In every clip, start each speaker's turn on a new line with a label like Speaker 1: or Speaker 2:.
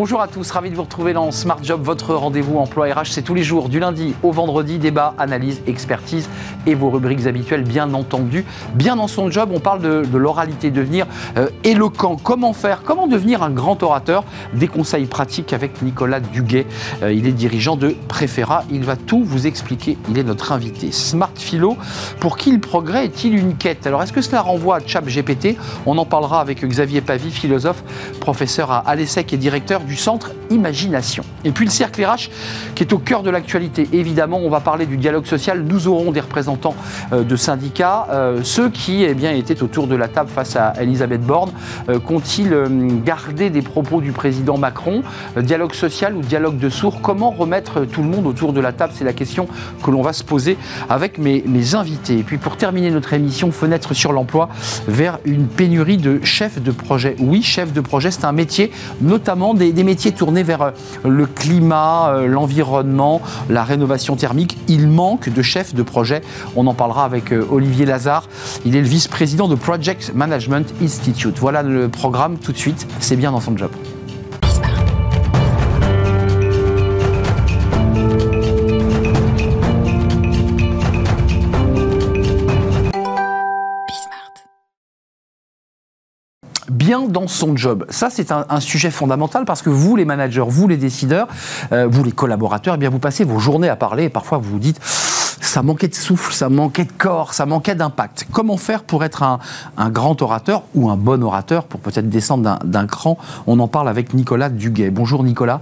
Speaker 1: Bonjour à tous, ravi de vous retrouver dans Smart Job, votre rendez-vous emploi RH. C'est tous les jours, du lundi au vendredi, débat, analyse, expertise et vos rubriques habituelles, bien entendu. Bien dans son job, on parle de, l'oralité, devenir euh, éloquent. Comment faire Comment devenir un grand orateur? Des conseils pratiques avec Nicolas Duguet. Euh, il est dirigeant de Préféra. Il va tout vous expliquer. Il est notre invité. Smart Philo, pour qui le progrès est-il une quête? Alors, est-ce que cela renvoie à Chap GPT On en parlera avec Xavier Pavie, philosophe, professeur à l'ESSEC et directeur centre Imagination. Et puis le cercle RH qui est au cœur de l'actualité. Évidemment, on va parler du dialogue social. Nous aurons des représentants euh, de syndicats. Euh, ceux qui eh bien, étaient autour de la table face à Elisabeth Borne, euh, qu'ont-ils gardé des propos du président Macron? Dialogue social ou dialogue de sourds? Comment remettre tout le monde autour de la table? C'est la question que l'on va se poser avec mes, mes invités. Et puis pour terminer notre émission, fenêtre sur l'emploi vers une pénurie de chefs de projet. Oui, chef de projet, c'est un métier, notamment des métiers tournés vers euh, le climat, euh, l'environnement, la rénovation thermique. Il manque de chefs de projet. On en parlera avec euh, Olivier Lazare. Il est le vice-président de Project Management Institute. Voilà le programme tout de suite. C'est bien dans son job. Dans son job. Ça, c'est un, sujet fondamental parce que vous, les managers, vous, les décideurs, euh, vous, les collaborateurs, eh bien, vous passez vos journées à parler et parfois vous vous dites ça manquait de souffle, ça manquait de corps, ça manquait d'impact. Comment faire pour être un, un, grand orateur ou un bon orateur pour peut-être descendre d'un cran? On en parle avec Nicolas Duguet. Bonjour Nicolas.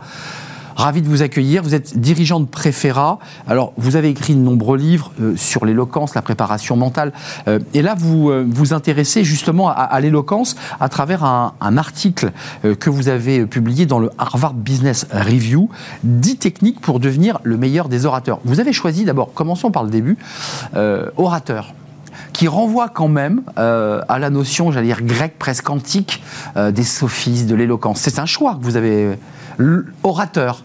Speaker 1: Ravi de vous accueillir. Vous êtes dirigeant de Préféra. Alors, vous avez écrit de nombreux livres euh, sur l'éloquence, la préparation mentale. Euh, et là, vous euh, vous intéressez justement à, l'éloquence à travers un, article que vous avez publié dans le Harvard Business Review, 10 techniques pour devenir le meilleur des orateurs. Vous avez choisi d'abord, commençons par le début, orateur qui renvoie quand même à la notion, j'allais dire, grecque presque antique, des sophistes, de l'éloquence. C'est un choix que vous avez. Orateur,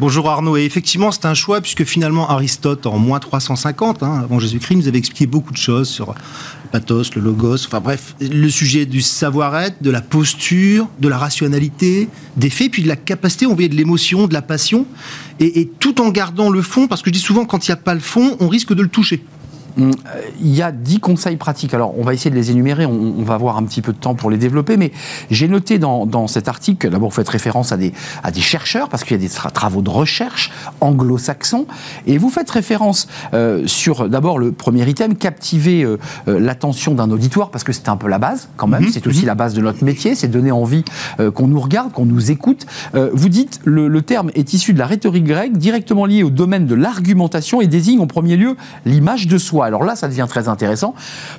Speaker 2: Bonjour Arnaud, et effectivement c'est un choix puisque finalement Aristote en moins 350, hein, avant Jésus-Christ, nous avait expliqué beaucoup de choses sur le pathos, le logos, enfin bref, le sujet du savoir-être, de la posture, de la rationalité, des faits, puis de la capacité, on voyait de l'émotion, de la passion, et, et, tout en gardant le fond, parce que je dis souvent quand il n'y a pas le fond, on risque de le toucher.
Speaker 1: Il y a dix conseils pratiques. Alors, on va essayer de les énumérer, on, va avoir un petit peu de temps pour les développer, mais j'ai noté dans, cet article, d'abord, vous faites référence à des, à des chercheurs, parce qu'il y a des travaux de recherche anglo-saxons, et vous faites référence euh, sur, d'abord, le premier item, captiver euh, euh, l'attention d'un auditoire, parce que c'est un peu la base, quand même, mhm, c'est aussi mhm. la base de notre métier, c'est donner envie qu'on nous regarde, qu'on nous écoute. vous dites, le, le terme est issu de la rhétorique grecque, directement lié au domaine de l'argumentation, et désigne en premier lieu l'image de soi alors là, ça devient très intéressant,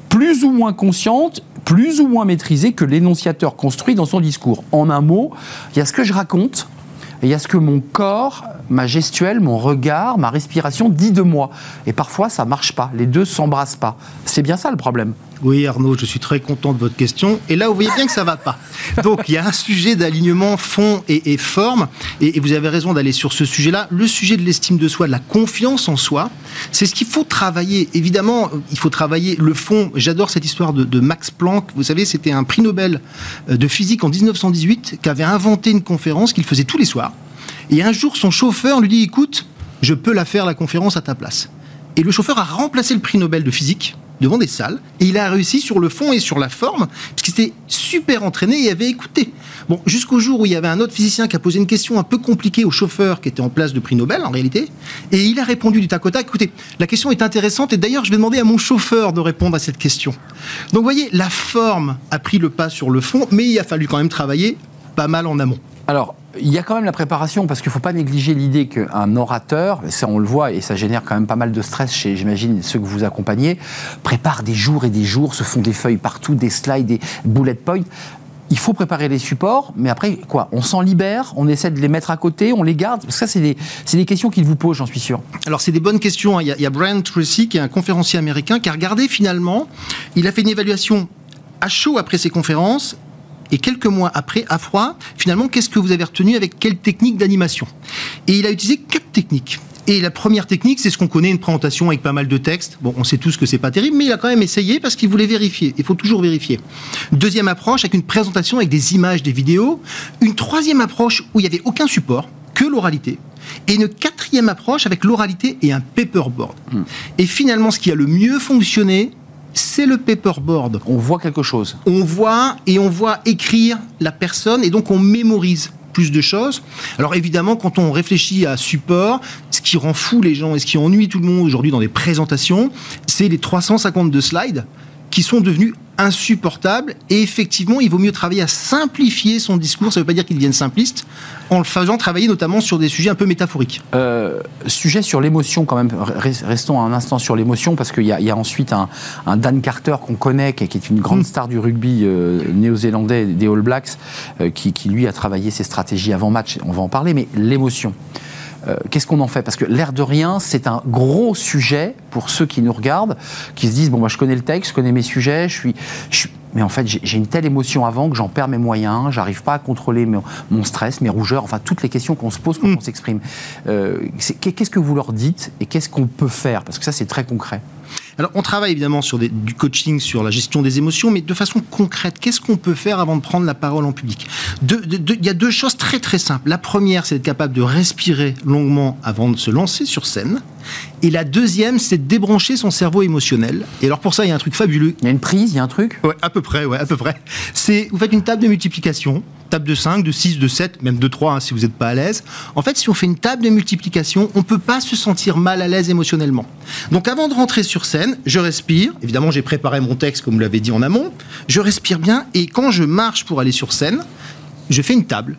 Speaker 1: plus ou moins consciente, plus ou moins maîtrisée que l'énonciateur construit dans son discours. En un mot, il y a ce que je raconte, et il y a ce que mon corps, ma gestuelle, mon regard, ma respiration dit de moi. Et parfois, ça marche pas. Les deux s'embrassent pas. C'est bien ça le problème.
Speaker 2: Oui, Arnaud, je suis très content de votre question. Et là, vous voyez bien que ça va pas. Donc, il y a un sujet d'alignement fond et, forme. Et, vous avez raison d'aller sur ce sujet-là. Le sujet de l'estime de soi, de la confiance en soi, c'est ce qu'il faut travailler. Évidemment, il faut travailler le fond. J'adore cette histoire de, de, Max Planck. Vous savez, c'était un prix Nobel euh, de physique en 1918 qui avait inventé une conférence qu'il faisait tous les soirs. Et un jour, son chauffeur lui dit, écoute, je peux la faire, la conférence, à ta place. Et le chauffeur a remplacé le prix Nobel de physique devant des salles. Et il a réussi sur le fond et sur la forme, parce qu'il était super entraîné et avait écouté. Bon, jusqu'au jour où il y avait un autre physicien qui a posé une question un peu compliquée au chauffeur qui était en place de prix Nobel, en réalité, et il a répondu du tac au tac. Écoutez, la question est intéressante, et d'ailleurs, je vais demander à mon chauffeur de répondre à cette question. Donc, vous voyez, la forme a pris le pas sur le fond, mais il a fallu quand même travailler pas mal en amont.
Speaker 1: Alors, il y a quand même la préparation, parce qu'il ne faut pas négliger l'idée qu'un orateur, ça on le voit, et ça génère quand même pas mal de stress chez, j'imagine, ceux que vous accompagnez, prépare des jours et des jours, se font des feuilles partout, des slides, des bullet points. Il faut préparer les supports, mais après, quoi On s'en libère, on essaie de les mettre à côté, on les garde Parce que ça, c'est des, des, questions qu'il vous pose, j'en suis sûr.
Speaker 2: Alors, c'est des bonnes questions. Hein. Il y, a, il y a Brian Tracy, qui est un conférencier américain, qui a regardé finalement, il a fait une évaluation à chaud après ses conférences et quelques mois après, à froid, finalement, qu'est-ce que vous avez retenu avec quelle technique d'animation? Et il a utilisé quatre techniques. Et la première technique, c'est ce qu'on connaît, une présentation avec pas mal de textes. Bon, on sait tous que c'est pas terrible, mais il a quand même essayé parce qu'il voulait vérifier. Il faut toujours vérifier. Deuxième approche, avec une présentation avec des images, des vidéos. Une troisième approche où il n'y avait aucun support, que l'oralité. Et une quatrième approche avec l'oralité et un paperboard. Hmm. Et finalement, ce qui a le mieux fonctionné, c'est le paperboard.
Speaker 1: On voit quelque chose.
Speaker 2: On voit et on voit écrire la personne et donc on mémorise plus de choses. Alors évidemment, quand on réfléchit à support, ce qui rend fou les gens et ce qui ennuie tout le monde aujourd'hui dans les présentations, c'est les 352 slides qui sont devenus insupportables. Et effectivement, il vaut mieux travailler à simplifier son discours. Ça ne veut pas dire qu'il devienne simpliste, en le faisant travailler notamment sur des sujets un peu métaphoriques.
Speaker 1: Euh, sujet sur l'émotion quand même. Restons un instant sur l'émotion parce qu'il y, a ensuite un, Dan Carter qu'on connaît, qui, est une grande mm. star du rugby euh, néo-zélandais des All Blacks, euh, qui, qui lui a travaillé ses stratégies avant match. On va en parler, mais l'émotion. Euh, qu'est-ce qu'on en fait? Parce que l'air de rien, c'est un gros sujet pour ceux qui nous regardent, qui se disent bon, moi je connais le texte, je connais mes sujets, je suis, mais en fait j'ai une telle émotion avant que j'en perds mes moyens, j'arrive pas à contrôler mon, stress, mes rougeurs, enfin toutes les questions qu'on se pose quand mm. on s'exprime. Euh, qu'est-ce que vous leur dites et qu'est-ce qu'on peut faire? Parce que ça c'est très concret.
Speaker 2: Alors, on travaille évidemment sur du coaching, sur la gestion des émotions, mais de façon concrète, qu'est-ce qu'on peut faire avant de prendre la parole en public? Il y a deux choses très très simples. La première, c'est d'être capable de respirer longuement avant de se lancer sur scène. Et la deuxième, c'est de débrancher son cerveau émotionnel. Et alors pour ça, il y a un truc fabuleux.
Speaker 1: Il y a une prise, il y a un truc?
Speaker 2: Ouais, à peu près, ouais, à peu près. C'est, vous faites une table de multiplication table de 5, de 6, de 7, même de 3 hein, si vous n'êtes pas à l'aise. En fait, si on fait une table de multiplication, on ne peut pas se sentir mal à l'aise émotionnellement. Donc avant de rentrer sur scène, je respire. Évidemment, j'ai préparé mon texte comme vous l'avez dit en amont. Je respire bien et quand je marche pour aller sur scène, je fais une table.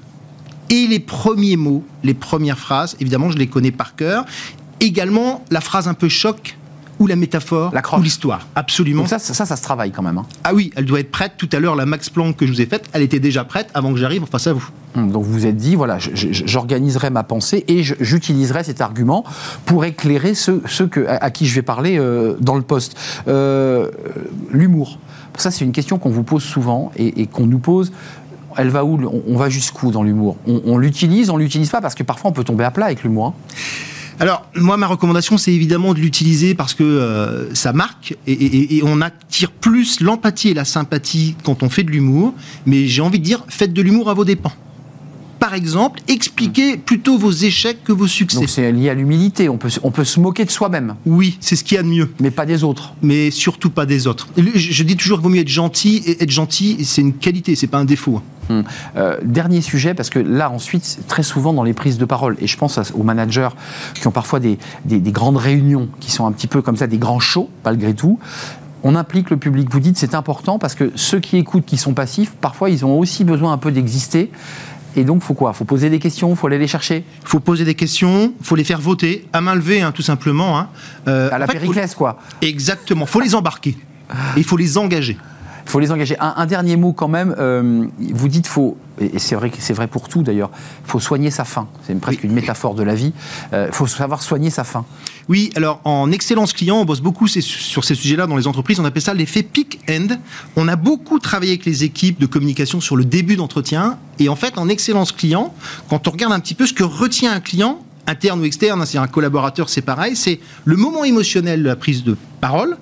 Speaker 2: Et les premiers mots, les premières phrases, évidemment, je les connais par cœur. Également, la phrase un peu choc ou la métaphore, ou l'histoire. Absolument.
Speaker 1: ça, ça, ça, se travaille quand même. Hein.
Speaker 2: Ah oui, elle doit être prête. Tout à l'heure, la Max Planck que je vous ai faite, elle était déjà prête avant que j'arrive face à vous.
Speaker 1: Hum, donc vous vous êtes dit, voilà, j'organiserai ma pensée et j'utiliserai cet argument pour éclairer ceux, que, à, qui je vais parler euh, dans le poste. Euh, l'humour. Ça, c'est une question qu'on vous pose souvent et, qu'on nous pose elle va où On va jusqu'où dans l'humour? On, l'utilise, on l'utilise pas parce que parfois on peut tomber à plat avec l'humour. Hein.
Speaker 2: Alors, moi, ma recommandation, c'est évidemment de l'utiliser parce que euh, ça marque et, on attire plus l'empathie et la sympathie quand on fait de l'humour. Mais j'ai envie de dire, faites de l'humour à vos dépens par exemple, expliquez plutôt vos échecs que vos succès.
Speaker 1: Donc c'est lié à l'humilité, on peut, on peut se moquer de soi-même.
Speaker 2: Oui, c'est ce qu'il y a de mieux.
Speaker 1: Mais pas des autres.
Speaker 2: Mais surtout pas des autres. Je, dis toujours qu'il vaut mieux être gentil, et être gentil, c'est une qualité, c'est pas un défaut.
Speaker 1: Hum. Euh, dernier sujet, parce que là, ensuite, très souvent dans les prises de parole, et je pense aux managers qui ont parfois des, des, des, grandes réunions, qui sont un petit peu comme ça, des grands shows, malgré tout, on implique le public. Vous dites c'est important parce que ceux qui écoutent, qui sont passifs, parfois ils ont aussi besoin un peu d'exister. Et donc, faut quoi? Faut poser des questions, faut aller les chercher?
Speaker 2: Il faut poser des questions, faut les faire voter à main levée, hein, tout simplement. Hein.
Speaker 1: Euh, à la Périclès, quoi.
Speaker 2: Exactement. faut les embarquer. Il faut les engager.
Speaker 1: Il faut les engager. Un, dernier mot quand même. Euh, vous dites faut et c'est vrai, c'est vrai pour tout d'ailleurs, il faut soigner sa faim. C'est presque une métaphore de la vie. Il euh, faut savoir soigner sa faim.
Speaker 2: Oui, alors en excellence client, on bosse beaucoup sur ces sujets-là dans les entreprises. On appelle ça l'effet peak-end. On a beaucoup travaillé avec les équipes de communication sur le début d'entretien. Et en fait, en excellence client, quand on regarde un petit peu ce que retient un client, interne ou externe, c'est un collaborateur, c'est pareil, c'est le moment émotionnel de la prise de parole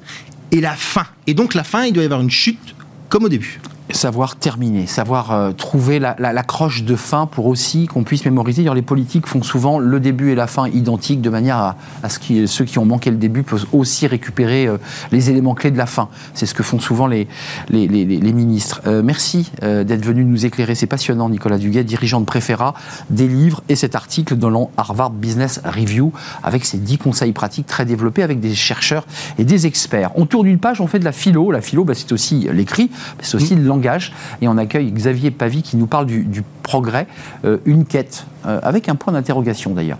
Speaker 2: et la fin. Et donc la fin, il doit y avoir une chute comme au début
Speaker 1: savoir terminer, savoir euh, trouver la, la, croche de fin pour aussi qu'on puisse mémoriser. les politiques font souvent le début et la fin identiques de manière à, ce que ceux qui ont manqué le début peuvent aussi récupérer euh, les éléments clés de la fin. C'est ce que font souvent les, les, les, ministres. Euh, merci d'être venu nous éclairer. C'est passionnant, Nicolas Duguet, dirigeant de Préféra, des livres et cet article dans le Harvard Business Review avec ses dix conseils pratiques très développés avec des chercheurs et des experts. On tourne une page, on fait de la philo. La philo, bah, c'est aussi l'écrit, c'est aussi langage et on accueille Xavier Pavie qui nous parle du, progrès, euh, une quête, euh, avec un point d'interrogation d'ailleurs.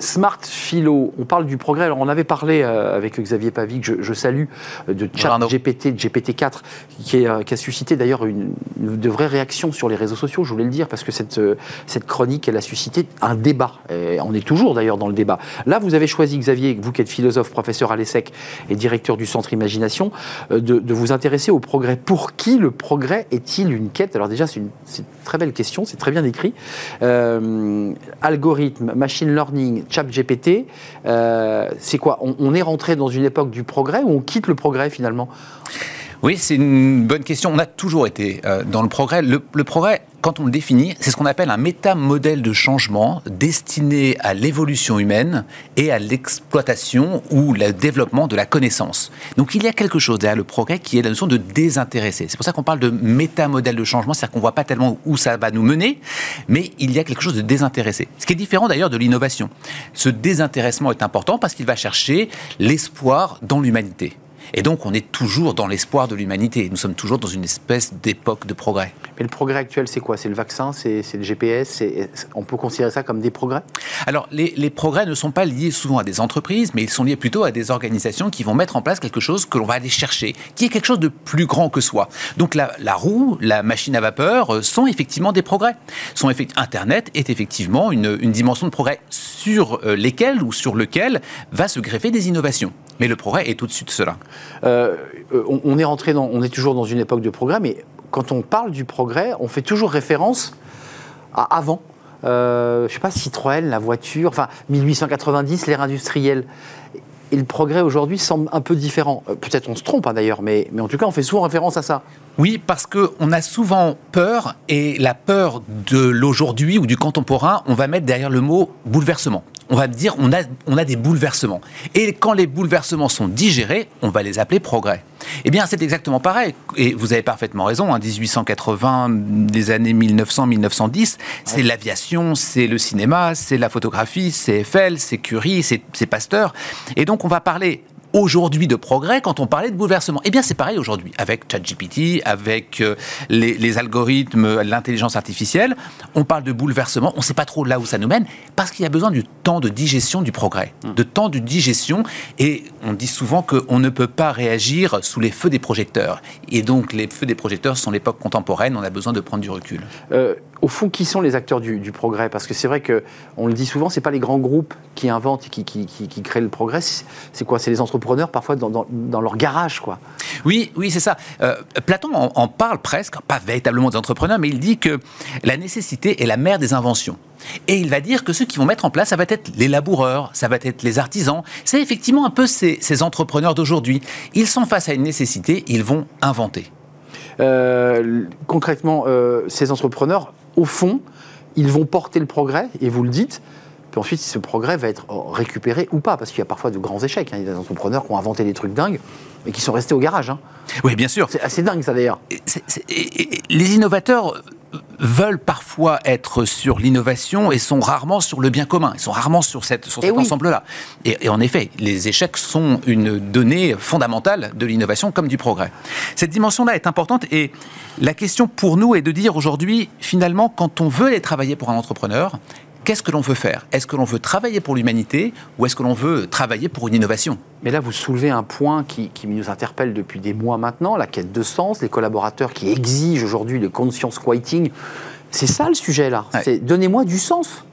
Speaker 1: Smart Philo, on parle du progrès. Alors, on avait parlé euh, avec Xavier Pavie, que je, salue, euh, de chat GPT, de GPT-4, qui, qui, a suscité d'ailleurs une, de vraies réactions sur les réseaux sociaux, je voulais le dire, parce que cette, euh, cette chronique, elle a suscité un débat. Et on est toujours d'ailleurs dans le débat. Là, vous avez choisi, Xavier, vous qui êtes philosophe, professeur à l'ESSEC et directeur du Centre Imagination, de, de, vous intéresser au progrès. Pour qui le progrès est-il une quête? Alors déjà, c'est une, une, très belle question, c'est très bien écrit. algorithme, machine learning, ChatGPT, euh, c'est quoi on, est rentré dans une époque du progrès ou on quitte le progrès finalement?
Speaker 3: Oui, c'est une bonne question. On a toujours été euh, dans le progrès. Le, progrès, quand on le définit, c'est ce qu'on appelle un métamodèle de changement destiné à l'évolution humaine et à l'exploitation ou le développement de la connaissance. Donc il y a quelque chose derrière le progrès qui est la notion de désintéressé. C'est pour ça qu'on parle de métamodèle de changement, c'est-à-dire qu'on ne voit pas tellement où ça va nous mener, mais il y a quelque chose de désintéressé. Ce qui est différent d'ailleurs de l'innovation. Ce désintéressement est important parce qu'il va chercher l'espoir dans l'humanité. Et donc, on est toujours dans l'espoir de l'humanité. Nous sommes toujours dans une espèce d'époque de progrès.
Speaker 1: Mais le progrès actuel, c'est quoi? C'est le vaccin C'est le GPS On peut considérer ça comme des progrès?
Speaker 3: Alors, les, progrès ne sont pas liés souvent à des entreprises, mais ils sont liés plutôt à des organisations qui vont mettre en place quelque chose que l'on va aller chercher, qui est quelque chose de plus grand que soi. Donc, la, roue, la machine à vapeur euh, sont effectivement des progrès. Sont Internet est effectivement une, une dimension de progrès sur euh, lesquels ou sur lequel va se greffer des innovations. Mais le progrès est au-dessus de cela.
Speaker 1: Euh, on, est rentré dans, on est toujours dans une époque de progrès, mais quand on parle du progrès, on fait toujours référence à avant. Euh, je sais pas, Citroën, la voiture, enfin 1890, l'ère industrielle. Et le progrès aujourd'hui semble un peu différent. Euh, peut-être on se trompe hein, d'ailleurs, mais, mais en tout cas on fait souvent référence à ça.
Speaker 3: Oui, parce qu'on a souvent peur, et la peur de l'aujourd'hui ou du contemporain, on va mettre derrière le mot bouleversement on va dire on a, on a des bouleversements. Et quand les bouleversements sont digérés, on va les appeler progrès. Eh bien, c'est exactement pareil. Et vous avez parfaitement raison. 1880, hein, des années 1900-1910, c'est l'aviation, c'est le cinéma, c'est la photographie, c'est Eiffel, c'est Curie, c'est Pasteur. Et donc, on va parler aujourd'hui de progrès quand on parlait de bouleversement. Eh bien, c'est pareil aujourd'hui avec ChatGPT, avec euh, les, algorithmes, l'intelligence artificielle. On parle de bouleversement, on ne sait pas trop là où ça nous mène, parce qu'il y a besoin du temps de digestion du progrès, hmm. de temps de digestion. Et on dit souvent qu'on ne peut pas réagir sous les feux des projecteurs. Et donc, les feux des projecteurs sont l'époque contemporaine, on a besoin de prendre du recul.
Speaker 1: Euh, au fond, qui sont les acteurs du, progrès? Parce que c'est vrai que on le dit souvent, c'est pas les grands groupes qui inventent et qui, qui, créent le progrès. C'est quoi? C'est les entrepreneurs parfois dans, leur garage, quoi.
Speaker 3: Oui, oui, c'est ça. Euh, Platon en, parle presque, pas véritablement des entrepreneurs, mais il dit que la nécessité est la mère des inventions. Et il va dire que ceux qui vont mettre en place, ça va être les laboureurs, ça va être les artisans. C'est effectivement un peu ces, ces entrepreneurs d'aujourd'hui. Ils sont face à une nécessité, ils vont inventer.
Speaker 1: Euh, concrètement, euh, ces entrepreneurs, au fond, ils vont porter le progrès, et vous le dites, puis ensuite, ce progrès va être récupéré ou pas, parce qu'il y a parfois de grands échecs. Hein. Il y a des entrepreneurs qui ont inventé des trucs dingues, et qui sont restés au garage. Hein.
Speaker 3: Oui, bien sûr.
Speaker 1: C'est assez dingue, ça, d'ailleurs.
Speaker 3: Les innovateurs veulent parfois être sur l'innovation et sont rarement sur le bien commun. Ils sont rarement sur, cette, sur cet ensemble-là. Et, en effet, les échecs sont une donnée fondamentale de l'innovation comme du progrès. Cette dimension-là est importante et la question pour nous est de dire aujourd'hui, finalement, quand on veut aller travailler pour un entrepreneur, qu'est-ce que l'on veut faire? Est-ce que l'on veut travailler pour l'humanité ou est-ce que l'on veut travailler pour une innovation?
Speaker 1: Mais là, vous soulevez un point qui, nous interpelle depuis des mois maintenant, la quête de sens, les collaborateurs qui exigent aujourd'hui le conscience quieting. C'est ça le sujet là. C'est donnez-moi du sens.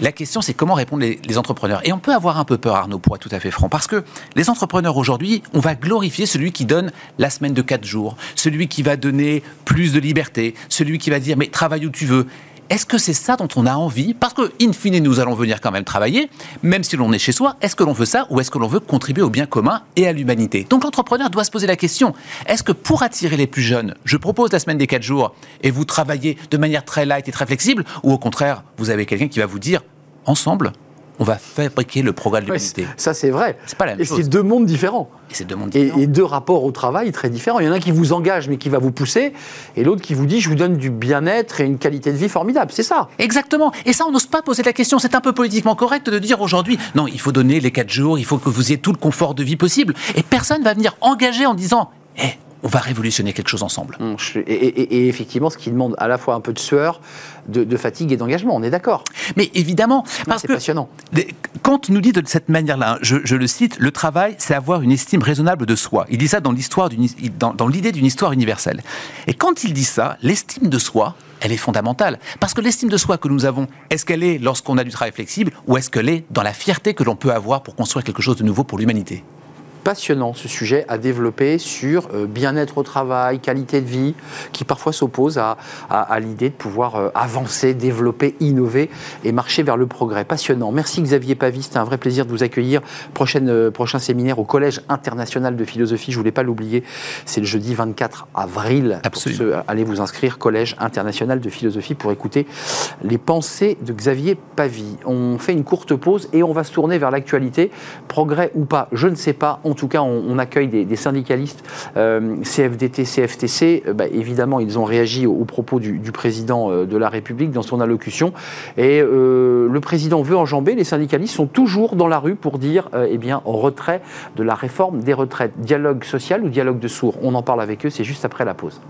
Speaker 3: La question, c'est comment répondre les, entrepreneurs. Et on peut avoir un peu peur, Arnaud, pour être tout à fait franc, parce que les entrepreneurs aujourd'hui, on va glorifier celui qui donne la semaine de 4 jours, celui qui va donner plus de liberté, celui qui va dire mais travaille où tu veux. Est-ce que c'est ça dont on a envie? Parce que, in fine, nous allons venir quand même travailler, même si l'on est chez soi. Est-ce que l'on veut ça ou est-ce que l'on veut contribuer au bien commun et à l'humanité? Donc l'entrepreneur doit se poser la question est-ce que pour attirer les plus jeunes, je propose la semaine des 4 jours et vous travaillez de manière très light et très flexible Ou au contraire, vous avez quelqu'un qui va vous dire ensemble, on va fabriquer le progrès de l'humanité.
Speaker 1: ça, c'est vrai.
Speaker 3: C'est pas la même
Speaker 1: et c'est deux mondes différents.
Speaker 3: Et c'est deux mondes
Speaker 1: différents. Et, deux rapports au travail très différents. Il y en a un qui vous engage, mais qui va vous pousser, et l'autre qui vous dit, je vous donne du bien-être et une qualité de vie formidable. C'est ça.
Speaker 3: Exactement. Et ça, on n'ose pas poser la question. C'est un peu politiquement correct de dire aujourd'hui, non, il faut donner les quatre jours, il faut que vous ayez tout le confort de vie possible. Et personne va venir engager en disant, eh, on va révolutionner quelque chose ensemble.
Speaker 1: Hum, et, effectivement, ce qui demande à la fois un peu de sueur, de, fatigue et d'engagement, on est d'accord.
Speaker 3: Mais évidemment,
Speaker 1: parce c'est passionnant.
Speaker 3: Kant nous dit de cette manière-là, je, le cite, le travail, c'est avoir une estime raisonnable de soi. Il dit ça dans l'histoire, dans, dans l'idée d'une histoire universelle. Et quand il dit ça, l'estime de soi, elle est fondamentale. Parce que l'estime de soi que nous avons, est-ce qu'elle est lorsqu'on a du travail flexible ou est-ce qu'elle est dans la fierté que l'on peut avoir pour construire quelque chose de nouveau pour l'humanité?
Speaker 1: Passionnant ce sujet à développer sur euh, bien-être au travail, qualité de vie, qui parfois s'oppose à, à, l'idée de pouvoir euh, avancer, développer, innover et marcher vers le progrès. Passionnant. Merci Xavier Pavie, c'était un vrai plaisir de vous accueillir. Prochaine, euh, prochain séminaire au Collège international de philosophie, je ne voulais pas l'oublier, c'est le jeudi 24 avril.
Speaker 3: Absolument.
Speaker 1: allez vous inscrire, Collège international de philosophie, pour écouter les pensées de Xavier Pavie. On fait une courte pause et on va se tourner vers l'actualité. Progrès ou pas, je ne sais pas. On tout cas, on, accueille des, syndicalistes euh, CFDT, CFTC. Euh, bah, évidemment, ils ont réagi aux, propos du, président euh, de la République dans son allocution. Et le président veut enjamber. Les syndicalistes sont toujours dans la rue pour dire, eh bien, retrait de la réforme des retraites. Dialogue social ou dialogue de sourds? On en parle avec eux. C'est juste après la pause.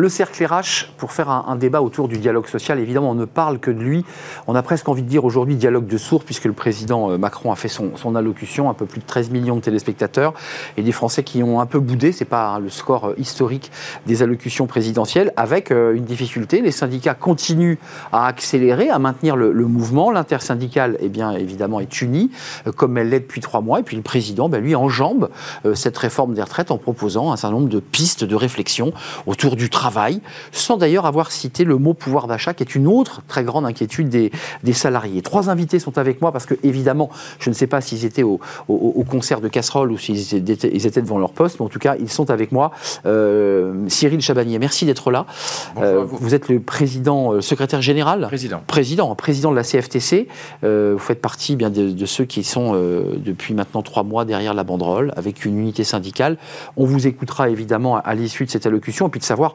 Speaker 1: Le cercle RH, pour faire un, débat autour du dialogue social, évidemment, on ne parle que de lui. On a presque envie de dire aujourd'hui dialogue de sourds, puisque le président euh, Macron a fait son, allocution, un peu plus de 13 millions de téléspectateurs, et des Français qui ont un peu boudé, c'est pas hein, le score euh, historique des allocutions présidentielles, avec euh, une difficulté. Les syndicats continuent à accélérer, à maintenir le, mouvement. L'intersyndicale, eh bien, évidemment, est unie, comme elle l'est depuis trois mois, et puis le président, ben, lui, enjambe cette réforme des retraites en proposant un certain nombre de pistes de réflexion autour du travail sans d'ailleurs avoir cité le mot pouvoir d'achat, qui est une autre très grande inquiétude des, salariés. Trois invités sont avec moi parce que, évidemment, je ne sais pas s'ils étaient au, concert de casserole ou s'ils étaient, devant leur poste, mais en tout cas, ils sont avec moi. Euh, Cyril Chabanier, merci d'être là. Euh, vous. êtes le président, euh, secrétaire général?
Speaker 4: Président.
Speaker 1: Président, président de la CFTC. vous faites partie bien de, de ceux qui sont depuis maintenant trois mois derrière la banderole, avec une unité syndicale. On vous écoutera évidemment à l'issue de cette allocution, et puis de savoir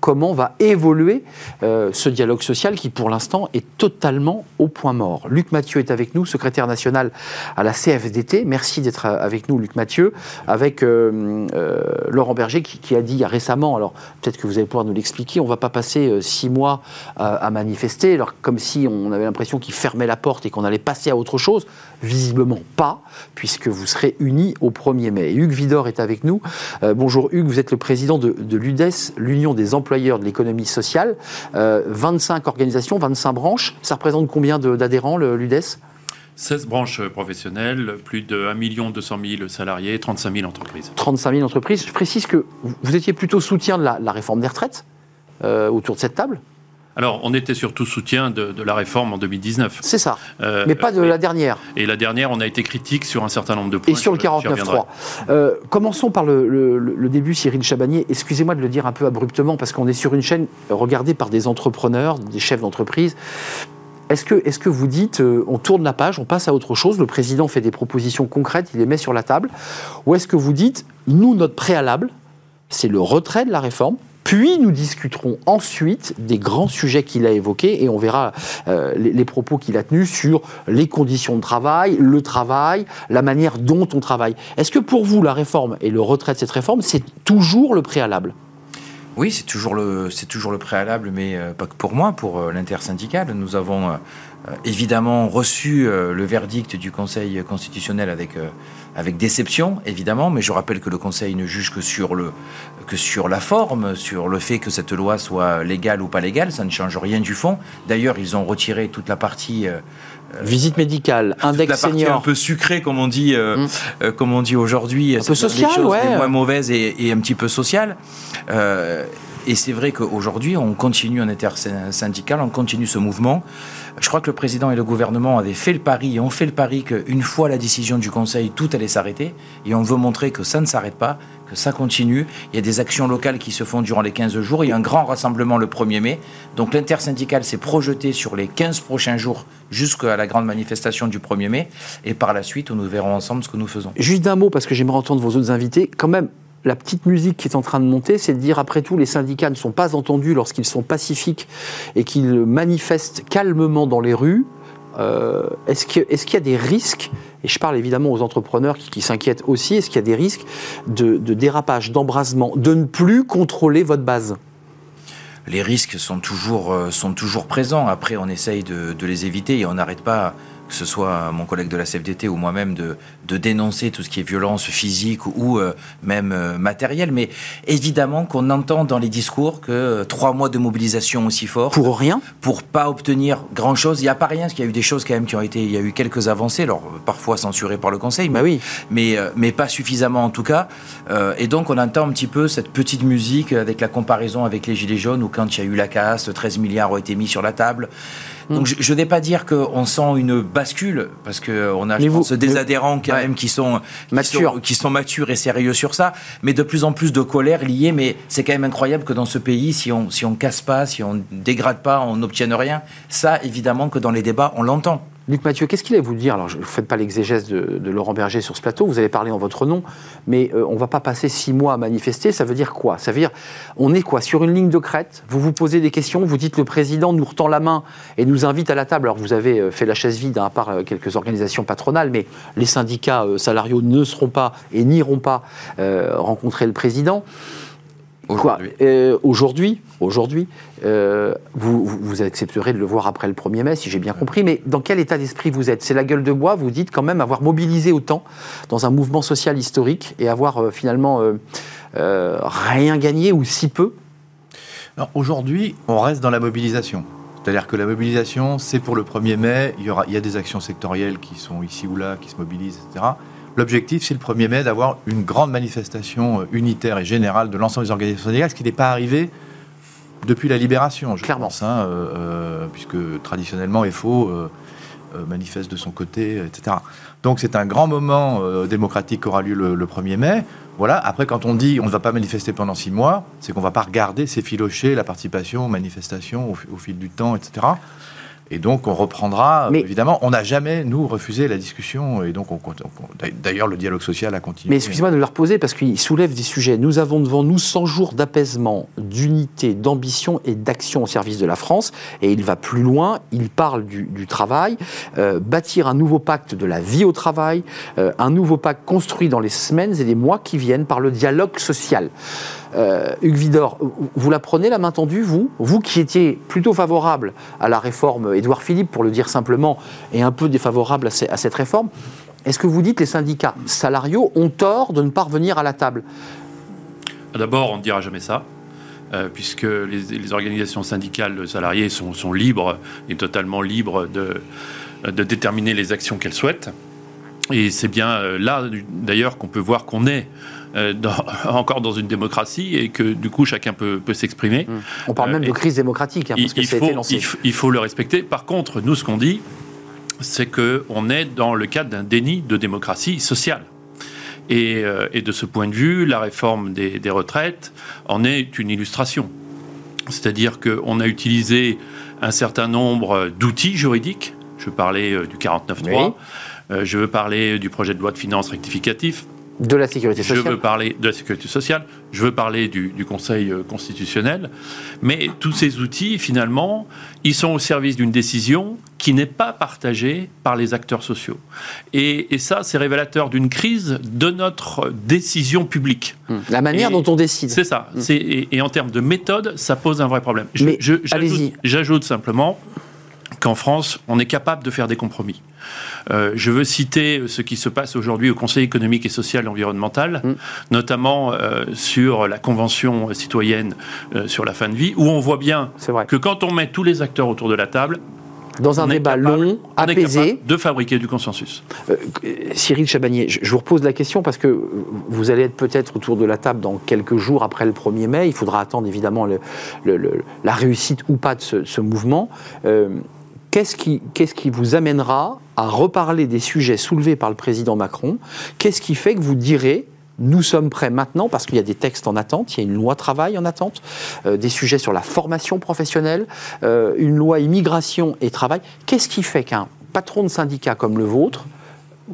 Speaker 1: comment va évoluer euh, ce dialogue social qui, pour l'instant, est totalement au point mort. Luc Mathieu est avec nous, secrétaire national à la CFDT. Merci d'être euh, avec nous, Luc Mathieu, avec euh, Laurent Berger qui, a dit récemment, alors peut-être que vous allez pouvoir nous l'expliquer, on ne va pas passer six mois à manifester, alors comme si on avait l'impression qu'il fermait la porte et qu'on allait passer à autre chose. Visiblement pas, puisque vous serez unis au 1er mai. Hugues Vidor est avec nous. bonjour Hugues, vous êtes le président de, de l'UDES, l'Union des emplois de l'économie sociale. 25 euh, organisations, 25 branches. Ça représente combien d'adhérents, l'UDES
Speaker 4: 16 branches professionnelles, plus de 1 200 000 salariés, 35 000 entreprises.
Speaker 1: 35 000 entreprises. Je précise que vous étiez plutôt soutien de la, réforme des retraites euh, autour de cette table
Speaker 4: alors, on était surtout soutien de, la réforme en 2019.
Speaker 1: C'est ça. Euh, mais pas de la dernière.
Speaker 4: Et la dernière, on a été critique sur un certain nombre de points.
Speaker 1: Et sur le 49.3. Euh, commençons par le, début, Cyril Chabanier. Excusez-moi de le dire un peu abruptement, parce qu'on est sur une chaîne regardée par des entrepreneurs, des chefs d'entreprise. Est-ce que, est que, vous dites, euh, on tourne la page, on passe à autre chose, le président fait des propositions concrètes, il les met sur la table, ou est-ce que vous dites, nous, notre préalable, c'est le retrait de la réforme, puis nous discuterons ensuite des grands sujets qu'il a évoqués et on verra euh, les, propos qu'il a tenus sur les conditions de travail, le travail, la manière dont on travaille. Est-ce que pour vous, la réforme et le retrait de cette réforme, c'est toujours le préalable?
Speaker 5: Oui, c'est toujours le toujours le préalable, mais euh, pas que pour moi, pour euh, l'intersyndicale. Nous avons évidemment reçu le verdict du Conseil constitutionnel avec avec déception, évidemment, mais je rappelle que le Conseil ne juge que sur, le, que sur la forme, sur le fait que cette loi soit légale ou pas légale, ça ne change rien du fond. D'ailleurs, ils ont retiré toute la partie... Euh,
Speaker 1: euh, Visite médicale, index
Speaker 5: la partie un peu sucrée, comme on dit, euh, mm. comme on dit aujourd'hui.
Speaker 1: Un peu social, ouais.
Speaker 5: moins mauvaise et, et, un petit peu sociale. et c'est vrai qu'aujourd'hui, on continue en intersyndical, on continue ce mouvement. Je crois que le président et le gouvernement avaient fait le pari et ont fait le pari qu'une fois la décision du Conseil, tout allait s'arrêter. Et on veut montrer que ça ne s'arrête pas, que ça continue. Il y a des actions locales qui se font durant les 15 jours. Il y a un grand rassemblement le 1er mai. Donc l'intersyndicale s'est projeté sur les 15 prochains jours jusqu'à la grande manifestation du 1er mai. Et par la suite, nous verrons ensemble ce que nous faisons.
Speaker 1: Juste d'un mot, parce que j'aimerais entendre vos autres invités. Quand même, la petite musique qui est en train de monter, c'est de dire après tout, les syndicats ne sont pas entendus lorsqu'ils sont pacifiques et qu'ils manifestent calmement dans les rues. Euh, est-ce qu'il y a des risques et je parle évidemment aux entrepreneurs qui, s'inquiètent aussi, est-ce qu'il y a des risques de, dérapage, d'embrasement, de ne plus contrôler votre base?
Speaker 5: Les risques sont toujours, euh, sont toujours présents. Après, on essaye de, de les éviter et on n'arrête pas que ce soit mon collègue de la CFDT ou moi-même, de, de, dénoncer tout ce qui est violence physique ou euh, même euh, matérielle. Mais évidemment qu'on entend dans les discours que euh, trois mois de mobilisation aussi fort.
Speaker 1: Pour rien
Speaker 5: Pour pas obtenir grand-chose. Il n'y a pas rien, parce qu'il y a eu des choses quand même qui ont été... Il y a eu quelques avancées, alors parfois censurées par le Conseil,
Speaker 1: bah oui.
Speaker 5: mais, mais pas suffisamment en tout cas. et donc on entend un petit peu cette petite musique avec la comparaison avec les Gilets jaunes, où quand il y a eu la casse, 13 milliards ont été mis sur la table. Donc je ne vais pas dire qu'on sent une bascule, parce qu'on a je des adhérents quand même qui sont, matures. Qui, sont, matures et sérieux sur ça, mais de plus en plus de colère liée. Mais c'est quand même incroyable que dans ce pays, si on si on casse pas, si on dégrade pas, on n'obtienne rien. Ça, évidemment que dans les débats, on l'entend.
Speaker 1: Luc Mathieu, qu'est-ce qu'il allait vous dire? Alors, je ne faites pas l'exégèse de, Laurent Berger sur ce plateau, vous avez parlé en votre nom, mais euh, on ne va pas passer six mois à manifester, ça veut dire quoi? Ça veut dire, on est quoi? Sur une ligne de crête, vous vous posez des questions, vous dites le président nous retend la main et nous invite à la table. Alors, vous avez euh, fait la chaise vide, hein, à part euh, quelques organisations patronales, mais les syndicats salariaux ne seront pas et n'iront pas rencontrer le président. Aujourd'hui, aujourd'hui, euh, vous, vous, accepterez de le voir après le 1er mai, si j'ai bien compris, mais dans quel état d'esprit vous êtes? C'est la gueule de bois, vous dites quand même avoir mobilisé autant dans un mouvement social historique et avoir euh, finalement euh, rien gagné ou si peu?
Speaker 6: Aujourd'hui, on reste dans la mobilisation. C'est-à-dire que la mobilisation, c'est pour le 1er mai, il y, aura, il y a des actions sectorielles qui sont ici ou là, qui se mobilisent, etc. L'objectif, c'est le 1er mai d'avoir une grande manifestation euh, unitaire et générale de l'ensemble des organisations syndicales, ce qui n'est pas arrivé depuis la libération, je
Speaker 1: Clairement.
Speaker 6: pense, hein, euh, euh, puisque traditionnellement, FO manifeste de son côté, etc. Donc c'est un grand moment démocratique qui aura lieu le, 1er mai. Voilà. Après, quand on dit on ne va pas manifester pendant six mois, c'est qu'on ne va pas regarder s'effilocher la participation aux manifestations au, fil du temps, etc. Et donc, on reprendra. Mais, évidemment, on n'a jamais, nous, refusé la discussion. Et donc, d'ailleurs, le dialogue social a continué.
Speaker 1: Mais excusez-moi de le reposer parce qu'il soulève des sujets. Nous avons devant nous 100 jours d'apaisement, d'unité, d'ambition et d'action au service de la France. Et il va plus loin. Il parle du, travail, euh, bâtir un nouveau pacte de la vie au travail, euh, un nouveau pacte construit dans les semaines et les mois qui viennent par le dialogue social. Euh, Hugues Vidor, vous la prenez la main tendue, vous? Vous qui étiez plutôt favorable à la réforme Édouard Philippe, pour le dire simplement, et un peu défavorable à, cette réforme, est-ce que vous dites les syndicats salariaux ont tort de ne pas revenir à la table?
Speaker 4: D'abord, on ne dira jamais ça. Euh, puisque les, organisations syndicales salariées sont, sont, libres et totalement libres de, de déterminer les actions qu'elles souhaitent. Et c'est bien euh, là, d'ailleurs, qu'on peut voir qu'on est euh, encore dans une démocratie et que du coup chacun peut, s'exprimer.
Speaker 1: Mmh. On parle même de crise démocratique, hein, parce que ça
Speaker 4: faut,
Speaker 1: a été lancé.
Speaker 4: Il, faut le respecter. Par contre, nous, ce qu'on dit, c'est qu'on est dans le cadre d'un déni de démocratie sociale. Et, euh, de ce point de vue, la réforme des, retraites en est une illustration. C'est-à-dire qu'on a utilisé un certain nombre d'outils juridiques. Je parlais du 49.3, je veux parler du projet de loi de finances rectificatif,
Speaker 1: de la sécurité sociale.
Speaker 4: Je veux parler de la sécurité sociale, je veux parler du, Conseil euh, constitutionnel, mais tous ces outils, finalement, ils sont au service d'une décision qui n'est pas partagée par les acteurs sociaux. Et, ça, c'est révélateur d'une crise de notre décision publique.
Speaker 1: Hmm. La manière dont on décide.
Speaker 4: C'est ça. Hmm. Et, en termes de méthode, ça pose un vrai problème. J'ajoute simplement qu'en France, on est capable de faire des compromis. Euh, je veux citer ce qui se passe aujourd'hui au Conseil économique et social et environnemental, mm. notamment euh, sur la Convention citoyenne euh, sur la fin de vie, où on voit bien que quand on met tous les acteurs autour de la table,
Speaker 1: dans un débat long, apaisé.
Speaker 4: de fabriquer du consensus.
Speaker 1: Cyril Chabagnier, je, vous repose la question parce que vous allez être peut-être autour de la table dans quelques jours après le 1er mai. Il faudra attendre évidemment la réussite ou pas de ce, ce mouvement. Qu'est-ce qui, vous amènera à reparler des sujets soulevés par le président Macron? Qu'est-ce qui fait que vous direz nous sommes prêts maintenant parce qu'il y a des textes en attente, il y a une loi travail en attente, euh, des sujets sur la formation professionnelle, euh, une loi immigration et travail. Qu'est-ce qui fait qu'un patron de syndicat comme le vôtre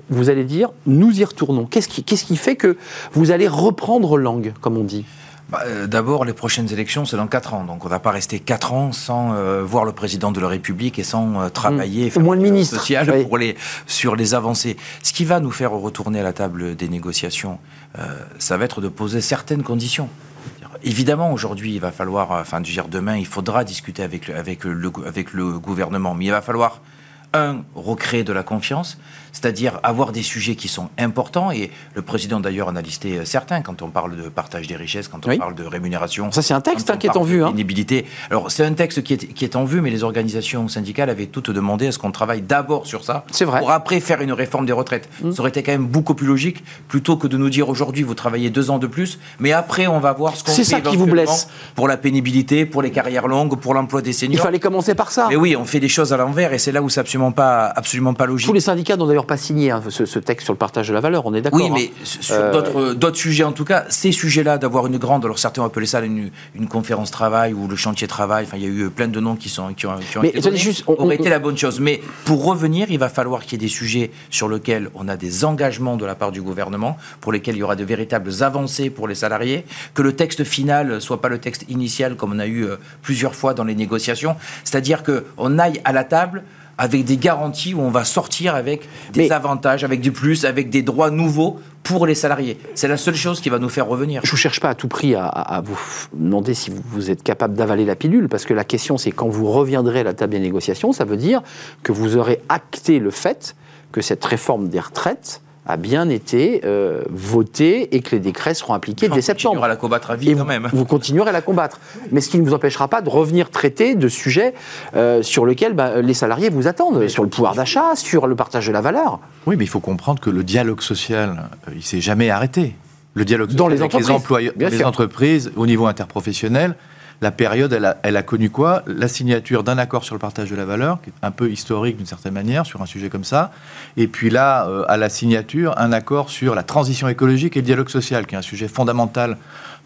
Speaker 1: vous allez dire nous y retournons? Qu'est-ce qui fait que vous allez reprendre langue, comme on dit?
Speaker 5: Bah, euh, D'abord, les prochaines élections, c'est dans 4 ans. Donc, on ne va pas rester 4 ans sans euh, voir le président de la République et sans euh, travailler
Speaker 1: Mmh. Au moins le ministre.
Speaker 5: social
Speaker 1: Oui.
Speaker 5: pour les, sur les avancées. Ce qui va nous faire retourner à la table des négociations, ça va être de poser certaines conditions. Évidemment, aujourd'hui, il va falloir, enfin, je veux dire, demain, il faudra discuter avec le, avec, le, gou- avec le gouvernement. Mais il va falloir, un, recréer de la confiance, c'est-à-dire avoir des sujets qui sont importants. Et le président, d'ailleurs, en a listé euh, certains quand on parle de partage des richesses, quand on
Speaker 1: Oui.
Speaker 5: parle de rémunération.
Speaker 1: Ça, c'est un texte hein, qui est en vue. hein.
Speaker 5: pénibilité. Alors, c'est un texte qui est, qui est en vue, mais les organisations syndicales avaient toutes demandé à ce qu'on travaille d'abord sur ça.
Speaker 1: C'est vrai.
Speaker 5: Pour après faire une réforme des retraites. Ça aurait été quand même beaucoup plus logique, plutôt que de nous dire aujourd'hui, vous travaillez deux ans de plus, mais après, on va voir ce qu'on
Speaker 1: C'est
Speaker 5: fait
Speaker 1: ça qui vous blesse.
Speaker 5: Pour la pénibilité, pour les carrières longues, pour l'emploi des
Speaker 1: Il
Speaker 5: seniors.
Speaker 1: fallait commencer par ça.
Speaker 5: Mais oui, on fait des choses à l'envers, et c'est là où c'est absolument pas, absolument pas logique.
Speaker 1: Tous les syndicats n'ont d'ailleurs pas signé hein, ce, ce texte sur le partage de la valeur, on est d'accord
Speaker 5: Oui,
Speaker 1: hein.
Speaker 5: mais sur
Speaker 1: Euh,
Speaker 5: d'autres sujets, en tout cas, ces sujets-là, d'avoir une grande, alors certains ont appelé ça une, une conférence travail ou le chantier travail, enfin, il y a eu plein de noms qui, sont, qui ont, qui ont
Speaker 1: Mais
Speaker 5: été donnés,
Speaker 1: juste, on-
Speaker 5: aurait
Speaker 1: on-
Speaker 5: été la bonne chose. Mais pour revenir, il va falloir qu'il y ait des sujets sur lesquels on a des engagements de la part du gouvernement, pour lesquels il y aura de véritables avancées pour les salariés, que le texte final soit pas le texte initial comme on a eu euh, plusieurs fois dans les négociations, c'est-à-dire qu'on aille à la table avec des garanties où on va sortir avec des
Speaker 1: Mais-
Speaker 5: avantages, avec du plus, avec des droits nouveaux pour les salariés. C'est la seule chose qui va nous faire revenir.
Speaker 1: Je ne cherche pas à tout prix à, à- à vous demander si vous, vous êtes capable d'avaler la pilule, parce que la question, c'est quand vous reviendrez à la table des négociations, ça veut dire que vous aurez acté le fait que cette réforme des retraites a bien été euh, votée et que les décrets seront appliqués dès septembre.
Speaker 5: continuera à la combattre à vie
Speaker 1: Et
Speaker 5: quand
Speaker 1: vous,
Speaker 5: même.
Speaker 1: vous continuerez à la combattre. Mais ce qui ne vous empêchera pas de revenir traiter de sujets euh, sur lesquels bah, les salariés vous attendent, sur le pouvoir d'achat, sur le partage de la valeur.
Speaker 6: Oui, mais il faut comprendre que le dialogue social, euh, il s'est jamais arrêté. Le dialogue
Speaker 1: Dans
Speaker 6: social
Speaker 1: les
Speaker 6: avec
Speaker 1: entreprises,
Speaker 6: les employeurs, entreprises, au niveau interprofessionnel, la période, elle a, connu quoi? La signature d'un accord sur le partage de la valeur, qui est un peu historique d'une certaine manière sur un sujet comme ça. Et puis là, euh, à la signature, un accord sur la transition écologique et le dialogue social, qui est un sujet fondamental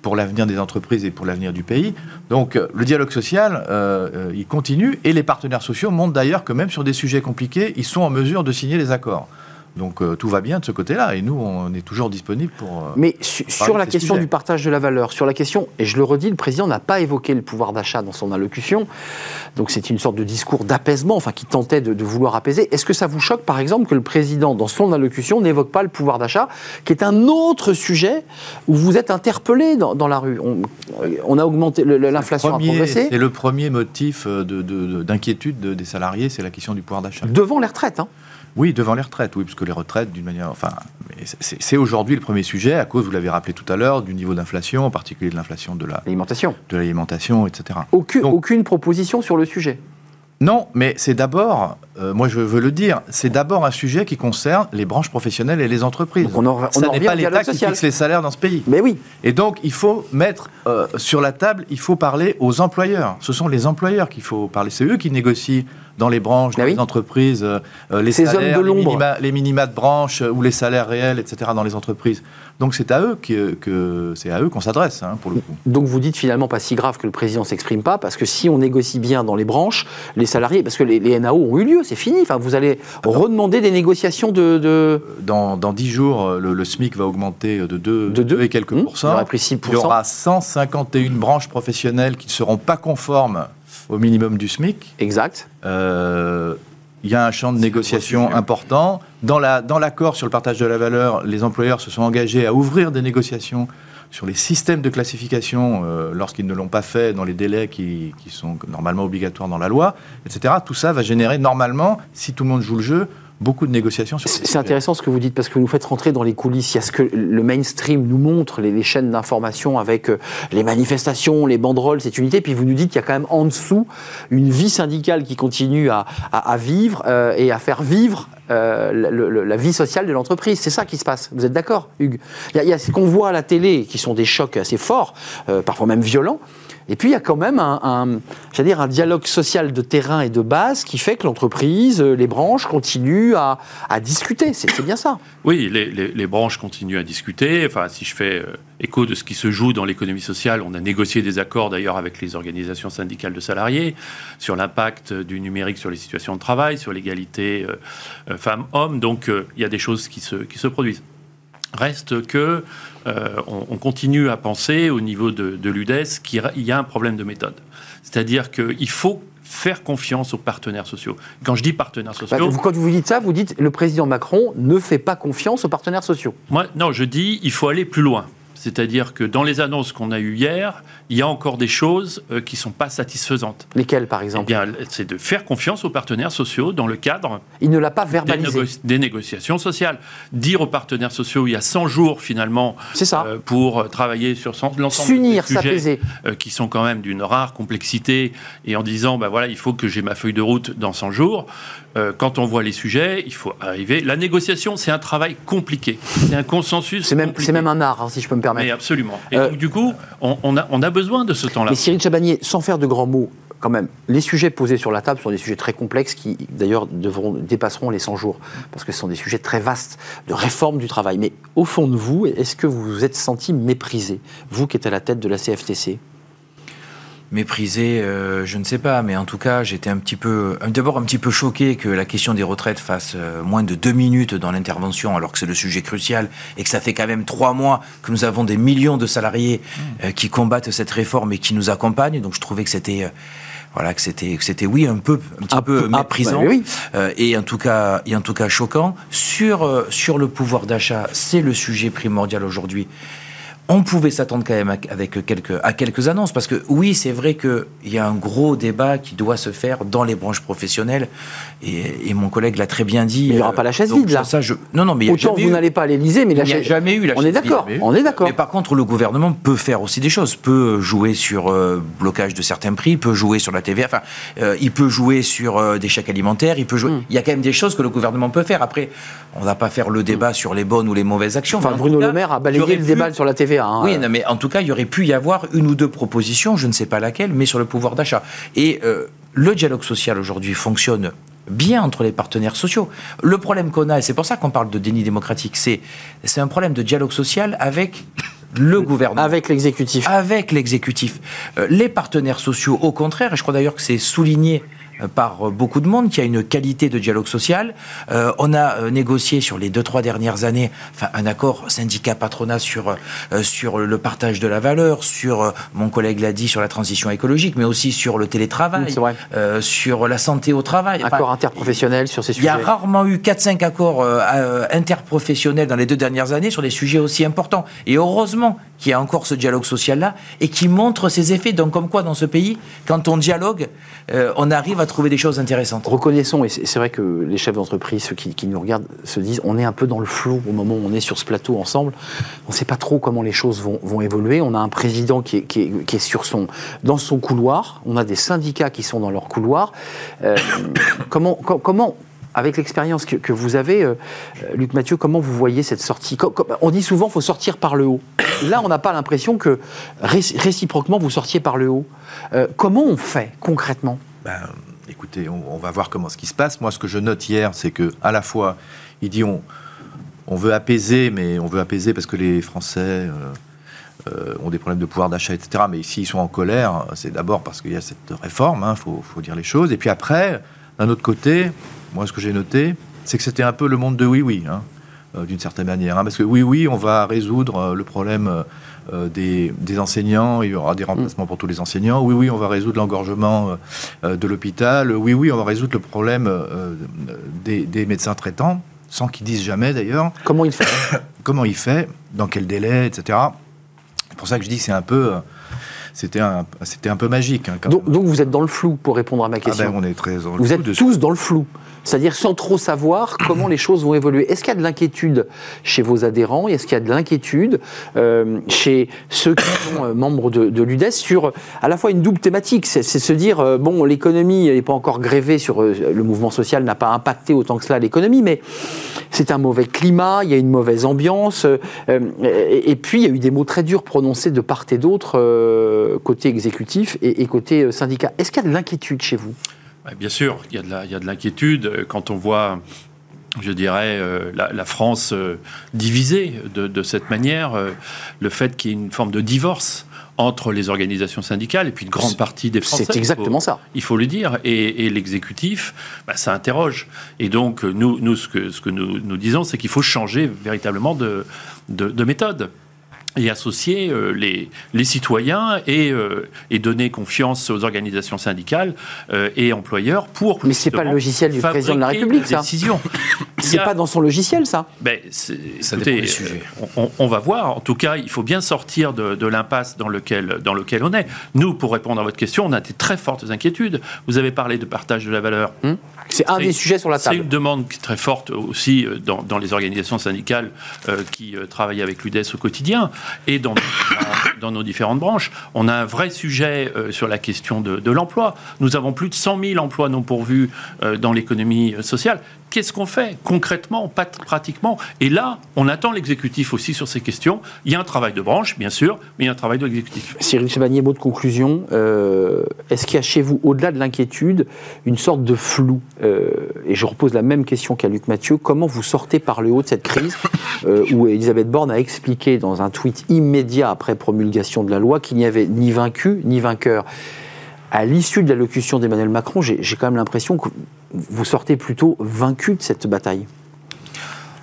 Speaker 6: pour l'avenir des entreprises et pour l'avenir du pays. Donc euh, le dialogue social, euh, il continue et les partenaires sociaux montrent d'ailleurs que même sur des sujets compliqués, ils sont en mesure de signer les accords. Donc euh, tout va bien de ce côté-là et nous, on est toujours disponibles pour... euh,
Speaker 1: Mais su- sur la question du partage de la valeur, sur la question, et je le redis, le président n'a pas évoqué le pouvoir d'achat dans son allocution, donc c'est une sorte de discours d'apaisement, enfin qui tentait de, de vouloir apaiser. Est-ce que ça vous choque, par exemple, que le président, dans son allocution, n'évoque pas le pouvoir d'achat, qui est un autre sujet où vous êtes interpellé dans, dans la rue? On, on a augmenté, l'inflation a
Speaker 6: premier-
Speaker 1: progressé
Speaker 6: C'est le premier motif euh, de- de- de- d'inquiétude de, des salariés, c'est la question du pouvoir d'achat.
Speaker 1: devant les retraites. hein.
Speaker 6: Oui, devant les retraites, oui, parce que les retraites, d'une manière, enfin, c'est aujourd'hui le premier sujet à cause, vous l'avez rappelé tout à l'heure, du niveau d'inflation, en particulier de l'inflation de la
Speaker 1: L'alimentation.
Speaker 6: de l'alimentation, etc.
Speaker 1: Aucune,
Speaker 6: Donc-
Speaker 1: aucune proposition sur le sujet.
Speaker 6: Non, mais c'est d'abord, euh, moi je veux le dire, c'est d'abord un sujet qui concerne les branches professionnelles et les entreprises.
Speaker 1: Donc on en- on
Speaker 6: Ça n'est pas l'État qui fixe les salaires dans ce pays.
Speaker 1: Mais oui,
Speaker 6: Et donc, il faut mettre euh, sur la table, il faut parler aux employeurs. Ce sont les employeurs qu'il faut parler. C'est eux qui négocient dans les branches, dans
Speaker 1: oui.
Speaker 6: les entreprises, euh, les
Speaker 1: Ces
Speaker 6: salaires,
Speaker 1: de
Speaker 6: les minima, les minima de branche euh, ou les salaires réels, etc. dans les entreprises. Donc, c'est à eux que, que- c'est à eux qu'on s'adresse, hein, pour le coup.
Speaker 1: Donc vous dites finalement pas si grave que le président s'exprime pas, parce que si on négocie bien dans les branches, les salariés, parce que les, les NAO ont eu lieu, c'est fini. Enfin, vous allez redemander des négociations de. de-
Speaker 6: Dans, dans 10 jours, euh, le, le SMIC va augmenter de 2,
Speaker 1: De deux.
Speaker 6: et quelques
Speaker 1: Mmh. Il
Speaker 6: pourcents.
Speaker 1: aurait pris 6%.
Speaker 6: Il y aura 151 branches professionnelles qui ne seront pas conformes au minimum du SMIC.
Speaker 1: Exact.
Speaker 6: Euh, il y a un champ de négociation important. Dans la- dans l'accord sur le partage de la valeur, les employeurs se sont engagés à ouvrir des négociations sur les systèmes de classification euh, lorsqu'ils ne l'ont pas fait dans les délais qui, qui sont normalement obligatoires dans la loi, etc. Tout ça va générer normalement, si tout le monde joue le jeu, beaucoup de négociations sur ces
Speaker 1: C'est intéressant ce que vous dites parce que vous nous faites rentrer dans les coulisses. Il y a ce que le mainstream nous montre, les, les chaînes d'information avec euh, les manifestations, les banderoles, cette unité. Puis vous nous dites qu'il y a quand même en dessous une vie syndicale qui continue à, à- à vivre euh, et à faire vivre euh, la vie sociale de l'entreprise. C'est ça qui se passe. Vous êtes d'accord, Hugues? Il y, a, il y a ce qu'on voit à la télé qui sont des chocs assez forts, euh, parfois même violents. Et puis il y a quand même un, dialogue social de terrain et de base qui fait que l'entreprise, euh, les branches continuent à, discuter. C'est bien ça.
Speaker 4: Oui, les, branches continuent à discuter. Enfin, si je fais euh, écho de ce qui se joue dans l'économie sociale, on a négocié des accords d'ailleurs avec les organisations syndicales de salariés sur l'impact du numérique sur les situations de travail, sur l'égalité euh, euh, femmes-hommes. Donc, euh, il y a des choses qui se, qui se produisent. Reste que euh, on, on continue à penser au niveau de, de l'UDES qu'il y a un problème de méthode. C'est-à-dire qu'il faut faire confiance aux partenaires sociaux. Quand je dis partenaires
Speaker 1: Bah,
Speaker 4: sociaux,
Speaker 1: vous- quand vous dites ça, vous dites le président Macron ne fait pas confiance aux partenaires sociaux.
Speaker 4: moi, non, je dis il faut aller plus loin. C'est-à-dire que dans les annonces qu'on a eues hier, il y a encore des choses euh, qui ne sont pas satisfaisantes.
Speaker 1: Lesquels, par
Speaker 4: Eh
Speaker 1: exemple
Speaker 4: bien, c'est de faire confiance aux partenaires sociaux dans le cadre
Speaker 1: Il ne l'a pas
Speaker 4: des,
Speaker 1: verbalisé.
Speaker 4: négo- des négociations sociales. Dire aux partenaires sociaux, il y a 100 jours finalement
Speaker 1: ça.
Speaker 4: euh, pour travailler sur l'ensemble de
Speaker 1: S'unir,
Speaker 4: ces sujets
Speaker 1: s'apaiser.
Speaker 4: euh, qui sont quand même d'une rare complexité et en disant, ben voilà, il faut que j'ai ma feuille de route dans 100 jours. Euh, quand on voit les sujets, il faut arriver. La négociation, c'est un travail compliqué. C'est un consensus.
Speaker 1: C'est même,
Speaker 4: compliqué.
Speaker 1: c'est même un art, hein, si je peux me permettre.
Speaker 4: Mais absolument. Et
Speaker 1: Euh,
Speaker 4: donc, du coup, on, on a, on a besoin de ce temps-là.
Speaker 1: Mais Cyril Chabagnier, sans faire de grands mots, quand même, les sujets posés sur la table sont des sujets très complexes qui, d'ailleurs, devront, dépasseront les 100 jours, parce que ce sont des sujets très vastes de réforme du travail. Mais au fond de vous, est-ce que vous vous êtes senti méprisé, vous qui êtes à la tête de la CFTC
Speaker 5: Méprisé, euh, je ne sais pas, mais en tout cas, j'étais un petit peu, d'abord un petit peu choqué que la question des retraites fasse euh, moins de deux minutes dans l'intervention, alors que c'est le sujet crucial et que ça fait quand même trois mois que nous avons des millions de salariés euh, qui combattent cette réforme et qui nous accompagnent. Donc, je trouvais que c'était, euh, voilà, que c'était, que c'était, oui, un peu, un petit
Speaker 1: Un
Speaker 5: peu
Speaker 1: peu- ah,
Speaker 5: méprisant
Speaker 1: bah oui.
Speaker 5: euh, et en tout cas, et en tout cas choquant sur euh, sur le pouvoir d'achat. C'est le sujet primordial aujourd'hui on pouvait s'attendre quand même à- avec quelques, à quelques annonces, parce que oui, c'est vrai qu'il y a un gros débat qui doit se faire dans les branches professionnelles, et, et mon collègue l'a très bien dit.
Speaker 1: Mais il y aura
Speaker 5: euh,
Speaker 1: pas la chaise
Speaker 5: donc
Speaker 1: vide, là.
Speaker 5: Ça, je, non, non, mais il y a
Speaker 1: Autant vous n'allez pas à l'Élysée, mais la
Speaker 5: il n'y a jamais eu la
Speaker 1: On est
Speaker 5: chaise
Speaker 1: d'accord,
Speaker 5: vide.
Speaker 1: on est d'accord.
Speaker 5: Mais par contre, le gouvernement peut faire aussi des choses. Peut jouer sur euh, blocage de certains prix, peut jouer sur la TVA. Enfin, euh, il peut jouer sur euh, des chèques alimentaires. Il peut jouer.
Speaker 1: Hmm.
Speaker 5: Il y a quand même des choses que le gouvernement peut faire. Après, on va pas faire le débat sur les bonnes ou les mauvaises actions.
Speaker 1: Enfin, Bruno Le Maire a balayé le
Speaker 5: pu-
Speaker 1: débat sur la TVA. Hein.
Speaker 5: oui, non, mais en tout cas, il y aurait pu y avoir une ou deux propositions, je ne sais pas laquelle, mais sur le pouvoir d'achat. Et euh, le dialogue social aujourd'hui fonctionne bien entre les partenaires sociaux. Le problème qu'on a, et c'est pour ça qu'on parle de déni démocratique, c'est c'est un problème de dialogue social avec le gouvernement.
Speaker 1: Avec l'exécutif.
Speaker 5: Avec l'exécutif. Euh, les partenaires sociaux, au contraire, et je crois d'ailleurs que c'est souligné euh, par euh, beaucoup de monde qu'il y a une qualité de dialogue social. Euh, on a euh, négocié sur les deux trois dernières années, enfin un accord syndicat patronat sur euh, sur le partage de la valeur, sur euh, mon collègue l'a dit sur la transition écologique, mais aussi sur le télétravail, euh, sur la santé au travail. Enfin,
Speaker 1: Accord interprofessionnel sur ces
Speaker 5: il y
Speaker 1: sujets.
Speaker 5: a rarement eu 4-5 accords euh, euh, interprofessionnels dans les deux dernières années sur des sujets aussi importants. Et heureusement qu'il y a encore ce dialogue social-là et qui montre ses effets. Donc, comme quoi, dans ce pays, quand on dialogue, euh, on arrive à trouver des choses intéressantes.
Speaker 1: Reconnaissons, et c'est vrai que les chefs d'entreprise, ceux qui, qui nous regardent, se disent on est un peu dans le flou au moment où on est sur ce plateau ensemble. On ne sait pas trop comment les choses vont, vont évoluer. On a un président qui est, qui est- qui sur son, dans son couloir. On a des syndicats qui sont dans leur couloir. Euh, comment, co- comment, avec l'expérience que, vous avez, euh, Luc Mathieu, comment vous voyez cette sortie On dit souvent qu'il faut sortir par le haut. Là, on n'a pas l'impression que réci- réciproquement vous sortiez par le haut. Euh, comment on fait concrètement?
Speaker 6: Ben, écoutez, on, va voir comment ce qui se passe. Moi, ce que je note hier, c'est que à la fois, il dit on, veut apaiser, mais on veut apaiser parce que les Français euh, ont des problèmes de pouvoir d'achat, etc. Mais s'ils sont en colère, c'est d'abord parce qu'il y a cette réforme, il faut, faut dire les choses. Et puis après, d'un autre côté, moi, ce que j'ai noté, c'est que c'était un peu le monde de oui-oui, hein, euh, d'une certaine manière. hein, parce que oui, oui, on va résoudre euh, le problème euh, des, des enseignants, il y aura des remplacements pour tous les enseignants. Oui, oui, on va résoudre l'engorgement de l'hôpital. Oui, oui, on va résoudre le problème des, des médecins traitants, sans qu'ils disent jamais d'ailleurs
Speaker 1: Comment il fait?
Speaker 6: Comment il fait, dans quel délai, etc. C'est pour ça que je dis que c'est un peu, c'était un, c'était un peu magique. hein,
Speaker 1: donc, vous êtes dans le flou pour répondre à ma
Speaker 6: Ah
Speaker 1: question.
Speaker 6: ben, on est très dans le
Speaker 1: vous êtes
Speaker 6: de-
Speaker 1: tous dans le flou. C'est-à-dire sans trop savoir comment les choses vont évoluer. Est-ce qu'il y a de l'inquiétude chez vos adhérents Est-ce qu'il y a de l'inquiétude euh, chez ceux qui sont euh, membres de, de l'UDES sur à la fois une double thématique C'est se dire, euh, bon, l'économie n'est pas encore grévée sur. le mouvement social n'a pas impacté autant que cela l'économie, mais c'est un mauvais climat, il y a une mauvaise ambiance. et, et puis, il y a eu des mots très durs prononcés de part et d'autre, côté exécutif et, et côté euh, syndicat. Est-ce qu'il y a de l'inquiétude chez vous?
Speaker 4: Bien sûr, il y a de l'inquiétude euh, quand on voit, je dirais, euh, la, la France euh, divisée de, de cette manière, euh, le fait qu'il y ait une forme de divorce entre les organisations syndicales et puis une grande partie des Français.
Speaker 1: C'est exactement
Speaker 4: faut-
Speaker 1: ça.
Speaker 4: Il faut le dire. Et, et l'exécutif, bah, ça interroge. Et donc, euh, nous, nous ce que, ce que nous, nous disons, c'est qu'il faut changer véritablement de, de, de méthode et associer euh, les, les citoyens et, euh, et donner confiance aux organisations syndicales euh, et employeurs pour.
Speaker 1: Mais c'est pas le logiciel du président de la République, ça. C'est
Speaker 4: a-
Speaker 1: pas dans son logiciel, ça
Speaker 4: ben, c'est-
Speaker 5: Ça
Speaker 4: écoutez,
Speaker 5: dépend des sujets.
Speaker 4: On, on va voir. En tout cas, il faut bien sortir de, de l'impasse dans lequel, dans lequel on est. Nous, pour répondre à votre question, on a des très fortes inquiétudes. Vous avez parlé de partage de la valeur.
Speaker 1: C'est un
Speaker 4: C'est-
Speaker 1: des sujets sur la
Speaker 4: C'est
Speaker 1: table.
Speaker 4: une demande qui est très forte aussi dans, dans les organisations syndicales euh, qui euh, travaillent avec l'UDES au quotidien et dans, nos différentes branches. On a un vrai sujet euh, sur la question de, de l'emploi. Nous avons plus de 100 000 emplois non pourvus euh, dans l'économie euh, sociale. Qu'est-ce qu'on fait concrètement, pas pratiquement Et là, on attend l'exécutif aussi sur ces questions. Il y a un travail de branche, bien sûr, mais il y a un travail de l'exécutif.
Speaker 1: Cyril Chabanier, mot de conclusion. Euh, Est-ce qu'il y a chez vous, au-delà de l'inquiétude, une sorte de flou Euh, Et je repose la même question qu'à Luc Mathieu. Comment vous sortez par le haut de cette crise euh, où Elisabeth Borne a expliqué dans un tweet immédiat après promulgation de la loi qu'il n'y avait ni vaincu ni vainqueur à l'issue de l'allocution d'Emmanuel Macron, j'ai quand même l'impression que vous sortez plutôt vaincu de cette bataille?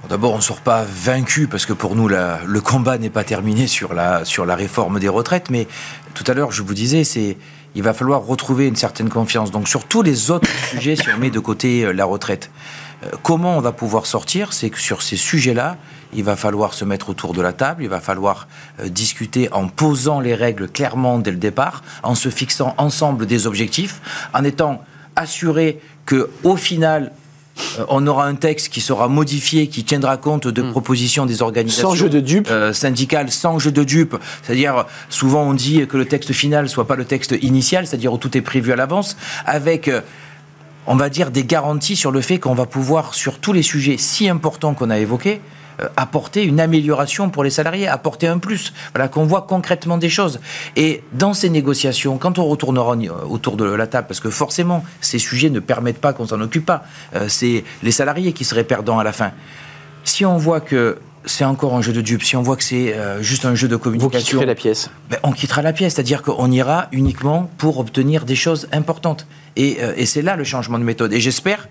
Speaker 5: D'abord, on ne sort pas vaincu parce que pour nous, le combat n'est pas terminé sur la, réforme des retraites. Mais tout à l'heure, je vous disais, il va falloir retrouver une certaine confiance. Donc sur tous les autres sujets, si on met de côté euh, la retraite, euh, comment on va pouvoir sortir C'est que sur ces sujets-là, il va falloir se mettre autour de la table, il va falloir euh, discuter en posant les règles clairement dès le départ, en se fixant ensemble des objectifs, en étant assuré que au final euh, on aura un texte qui sera modifié, qui tiendra compte de propositions des organisations
Speaker 1: Sans jeu de dupes.
Speaker 5: euh, syndicales, sans jeu de dupes. C'est-à-dire, souvent on dit que le texte final soit pas le texte initial, c'est-à-dire où tout est prévu à l'avance, avec euh, on va dire, des garanties sur le fait qu'on va pouvoir, sur tous les sujets si importants qu'on a évoqués, apporter une amélioration pour les salariés, apporter un plus, voilà, qu'on voit concrètement des choses. Et dans ces négociations, quand on retournera euh, autour de la table, parce que forcément, ces sujets ne permettent pas qu'on s'en occupe pas, euh, c'est les salariés qui seraient perdants à la fin. Si on voit que c'est encore un jeu de dupes, si on voit que c'est euh, juste un jeu de
Speaker 1: Vous
Speaker 5: communication,
Speaker 1: quitterez la pièce.
Speaker 5: ben, on quittera la pièce, c'est-à-dire qu'on ira uniquement pour obtenir des choses importantes. Et, euh, et c'est là le changement de méthode. Et j'espère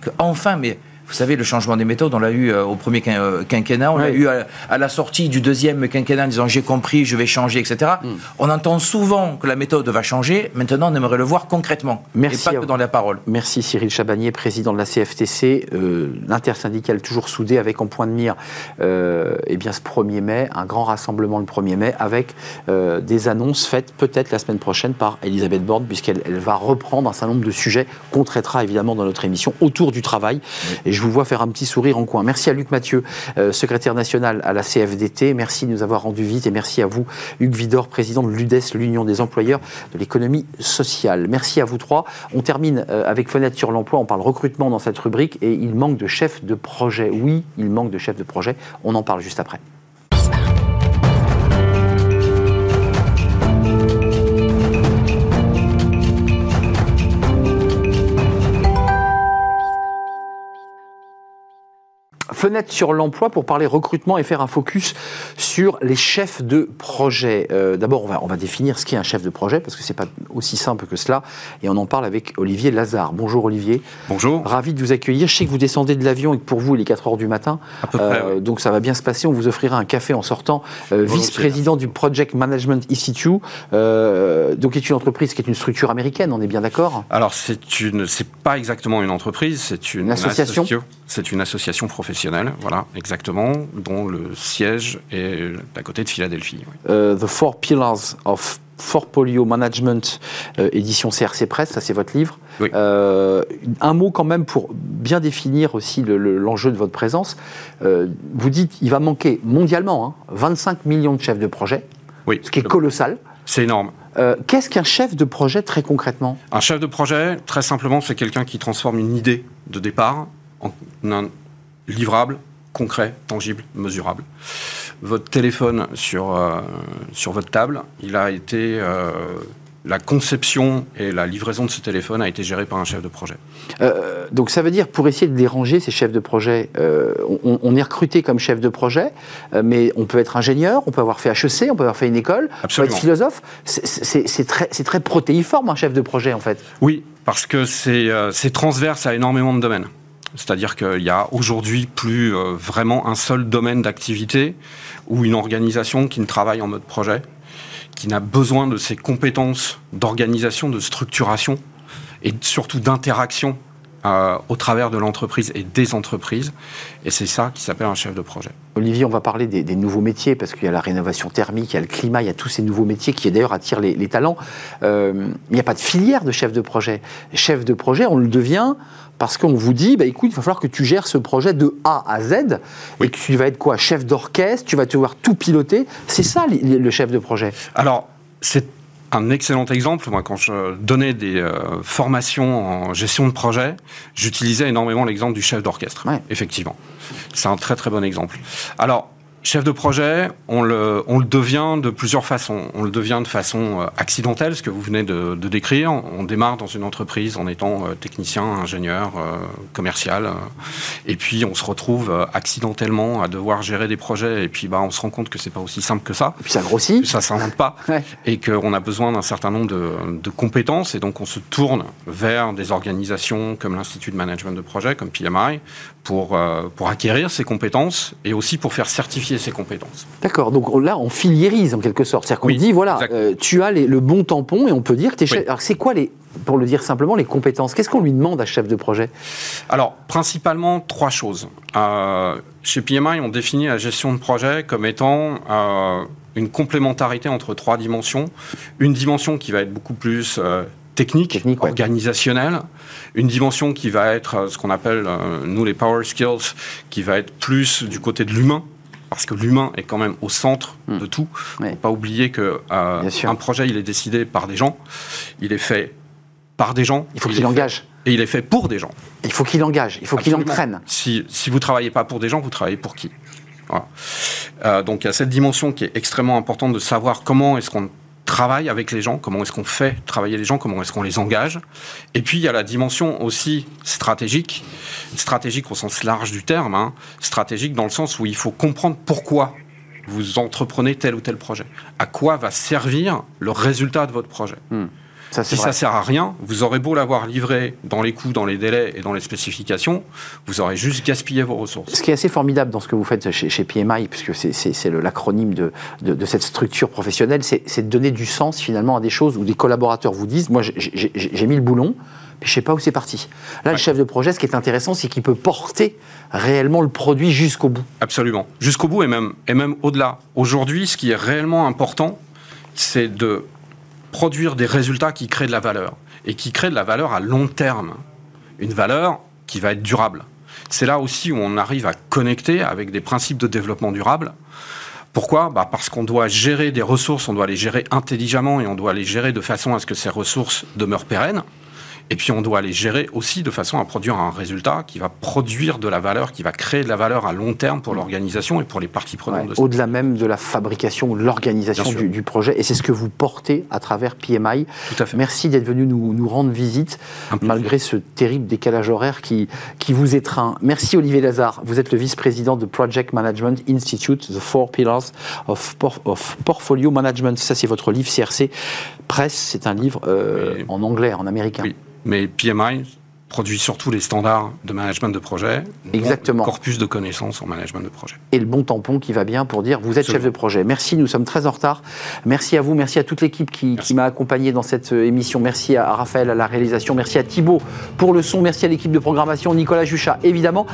Speaker 5: qu'enfin, mais vous savez, le changement des méthodes, on l'a eu euh, au premier euh, quinquennat, on l'a eu à, à la sortie du deuxième quinquennat en disant j'ai compris, je vais changer, etc.
Speaker 1: Hmm.
Speaker 5: On entend souvent que la méthode va changer, maintenant on aimerait le voir concrètement,
Speaker 1: Merci
Speaker 5: et pas
Speaker 1: à
Speaker 5: que dans la parole.
Speaker 1: Merci Cyril Chabanier, président de la CFTC, euh, l'intersyndicale toujours soudée avec en point de mire euh, eh bien ce 1er mai, un grand rassemblement le 1er mai avec euh, des annonces faites peut-être la semaine prochaine par Elisabeth Borne puisqu'elle elle va reprendre un certain nombre de sujets qu'on traitera évidemment dans notre émission autour du travail. Et je vous vois faire un petit sourire en coin. Merci à Luc Mathieu, euh, secrétaire national à la CFDT. Merci de nous avoir rendu vite et merci à vous, Hugues Vidor, président de l'UDES, l'Union des employeurs de l'économie sociale. Merci à vous trois. On termine euh, avec Fenêtre sur l'emploi. On parle recrutement dans cette rubrique et il manque de chefs de projet. Oui, il manque de chefs de projet. On en parle juste après. Fenêtre sur l'emploi pour parler recrutement et faire un focus sur les chefs de projet. Euh, D'abord, on va, on va définir ce qu'est un chef de projet parce que c'est pas aussi simple que cela. Et on en parle avec Olivier Lazare. Bonjour Olivier.
Speaker 7: Bonjour.
Speaker 1: Ravi de vous accueillir. Je sais que vous descendez de l'avion et que pour vous, il est 4 heures du matin.
Speaker 7: À peu près,
Speaker 1: Euh. Donc ça va bien se passer. On vous offrira un café en sortant. Euh, Vice-président du Project Management Institute, donc qui est une entreprise qui est une structure américaine, on est bien d'accord?
Speaker 7: Alors c'est une, c'est pas exactement une entreprise, c'est une,
Speaker 1: Une association
Speaker 7: C'est une association professionnelle, voilà, exactement, dont le siège est à côté de Philadelphie. oui.
Speaker 1: Euh, The Four Pillars of Portfolio Management, euh, édition CRC Press, ça c'est votre livre.
Speaker 7: Oui.
Speaker 1: Euh, un mot quand même pour bien définir aussi le- le- l'enjeu de votre présence. Euh, vous dites il va manquer mondialement hein, 25 millions de chefs de projet,
Speaker 7: Oui,
Speaker 1: ce qui est colossal.
Speaker 7: c'est énorme.
Speaker 1: Qu'est-ce qu'un chef de projet très concrètement?
Speaker 7: Un chef de projet, très simplement, c'est quelqu'un qui transforme une idée de départ en un livrable, concret, tangible, mesurable. Votre téléphone sur, euh, sur votre table, il a été euh, la conception et la livraison de ce téléphone a été gérée par un chef de projet.
Speaker 1: Euh, donc ça veut dire, pour essayer de déranger ces chefs de projet, euh, on, on est recruté comme chef de projet, euh, mais on peut être ingénieur, on peut avoir fait HEC, on peut avoir fait une école, on peut être philosophe. C'est- très, très protéiforme, un chef de projet, en fait.
Speaker 7: Oui, parce que c'est c'est transverse à énormément de domaines. C'est-à-dire qu'il y a aujourd'hui plus euh, vraiment un seul domaine d'activité ou une organisation qui ne travaille en mode projet, qui n'a besoin de ces compétences d'organisation, de structuration et surtout d'interaction euh, au travers de l'entreprise et des entreprises. Et c'est ça qui s'appelle un chef de projet.
Speaker 1: Olivier, on va parler des, nouveaux métiers, parce qu'il y a la rénovation thermique, il y a le climat, il y a tous ces nouveaux métiers qui d'ailleurs attirent les, les talents. Euh, il n'y a pas de filière de chef de projet. Chef de projet, on le devient parce qu'on vous dit, bah, écoute, il va falloir que tu gères ce projet de A à Z, et que tu vas être quoi Chef d'orchestre, tu vas devoir tout piloter. C'est ça le chef de projet.
Speaker 7: Alors, c'est un excellent exemple. Moi, quand je donnais des euh, formations en gestion de projet, j'utilisais énormément l'exemple du chef d'orchestre.
Speaker 1: Ouais.
Speaker 7: Effectivement. C'est un très très bon exemple. Alors, chef de projet, on le, on le devient de plusieurs façons. On le devient de façon euh, accidentelle, ce que vous venez de, de décrire. On démarre dans une entreprise en étant euh, technicien, ingénieur, euh, commercial. et puis, on se retrouve accidentellement à devoir gérer des projets. Et puis, bah, on se rend compte que c'est pas aussi simple que ça.
Speaker 1: Et puis ça grossit.
Speaker 7: que ça s'invente pas
Speaker 1: Ouais.
Speaker 7: et qu'on a besoin d'un certain nombre de, de compétences et donc on se tourne vers des organisations comme l'Institut de Management de Projet, comme PMI, pour, pour acquérir ces compétences et aussi pour faire certifier ces compétences.
Speaker 1: D'accord, donc là on filiérise en quelque sorte. C'est-à-dire qu'on
Speaker 7: Oui,
Speaker 1: dit, voilà, euh, tu as les- le bon tampon et on peut dire que tu es
Speaker 7: Oui.
Speaker 1: Alors c'est quoi les, pour le dire simplement, les compétences? Qu'est-ce qu'on lui demande à chef de projet?
Speaker 7: Alors, principalement trois choses. Euh, chez PMI, on définit la gestion de projet comme étant euh, une complémentarité entre trois dimensions. Une dimension qui va être beaucoup plus technique,
Speaker 1: Technique, ouais.
Speaker 7: organisationnelle. Une dimension qui va être ce qu'on appelle, nous, les power skills, qui va être plus du côté de l'humain. Parce que l'humain est quand même au centre
Speaker 1: Hmm.
Speaker 7: de tout.
Speaker 1: Ouais.
Speaker 7: Faut pas oublier que euh, un projet, il est décidé par des gens. Il est fait par des gens.
Speaker 1: Il faut qu'il engage.
Speaker 7: Et il est fait pour des gens.
Speaker 1: Il faut qu'il engage, il faut qu'il entraîne.
Speaker 7: Si, si vous travaillez pas pour des gens, vous travaillez pour qui? Voilà. Euh, Donc il y a cette dimension qui est extrêmement importante de savoir comment est-ce qu'on travaille avec les gens, comment est-ce qu'on fait travailler les gens, comment est-ce qu'on les engage. Et puis il y a la dimension aussi stratégique, stratégique au sens large du terme, hein, stratégique dans le sens où il faut comprendre pourquoi vous entreprenez tel ou tel projet. À quoi va servir le résultat de votre projet
Speaker 1: Ça,
Speaker 7: si
Speaker 1: vrai.
Speaker 7: ça sert à rien, vous aurez beau l'avoir livré dans les coûts, dans les délais et dans les spécifications, vous aurez juste gaspillé vos ressources.
Speaker 1: Ce qui est assez formidable dans ce que vous faites chez, chez PMI, puisque c'est- l'acronyme de, de- de cette structure professionnelle, c'est de donner du sens finalement à des choses où des collaborateurs vous disent, moi j'ai mis le boulon, puis je sais pas où c'est parti. Là, le chef de projet, ce qui est intéressant, c'est qu'il peut porter réellement le produit jusqu'au bout.
Speaker 7: Absolument. Jusqu'au bout et même, et même au-delà. Aujourd'hui, ce qui est réellement important, c'est de produire des résultats qui créent de la valeur. Et qui créent de la valeur à long terme. Une valeur qui va être durable. C'est là aussi où on arrive à connecter avec des principes de développement durable. Pourquoi? Bah Parce qu'on doit gérer des ressources, on doit les gérer intelligemment et on doit les gérer de façon à ce que ces ressources demeurent pérennes. Et puis on doit les gérer aussi de façon à produire un résultat qui va produire de la valeur, qui va créer de la valeur à long terme pour l'organisation et pour les parties prenantes
Speaker 1: Ouais. Au-delà même de la fabrication ou de l'organisation du, du projet. Et c'est ce que vous portez à travers PMI.
Speaker 7: Tout à fait.
Speaker 1: Merci d'être venu nous, nous rendre visite, malgré ce terrible décalage horaire qui, qui vous étreint. Merci Olivier Lazare. Vous êtes le vice-président de Project Management Institute, The Four Pillars of, Por- of Portfolio Management. Ça, c'est votre livre CRC Presse. C'est un livre euh,
Speaker 7: Oui.
Speaker 1: en anglais, en américain.
Speaker 7: Oui. Mais PMI produit surtout les standards de management de projet.
Speaker 1: Exactement.
Speaker 7: Corpus de connaissances en management de projet.
Speaker 1: et le bon tampon qui va bien pour dire vous êtes
Speaker 7: Absolument.
Speaker 1: chef de projet. Merci, nous sommes très en retard. Merci à vous, merci à toute l'équipe qui, m'a accompagné dans cette euh, émission. Merci à, Raphaël à la réalisation, merci à Thibaut pour le son, merci à l'équipe de programmation, Nicolas Juchat évidemment,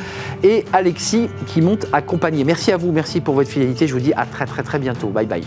Speaker 1: et Alexis qui monte accompagné. Merci à vous, merci pour votre fidélité. Je vous dis à très très très bientôt. Bye bye.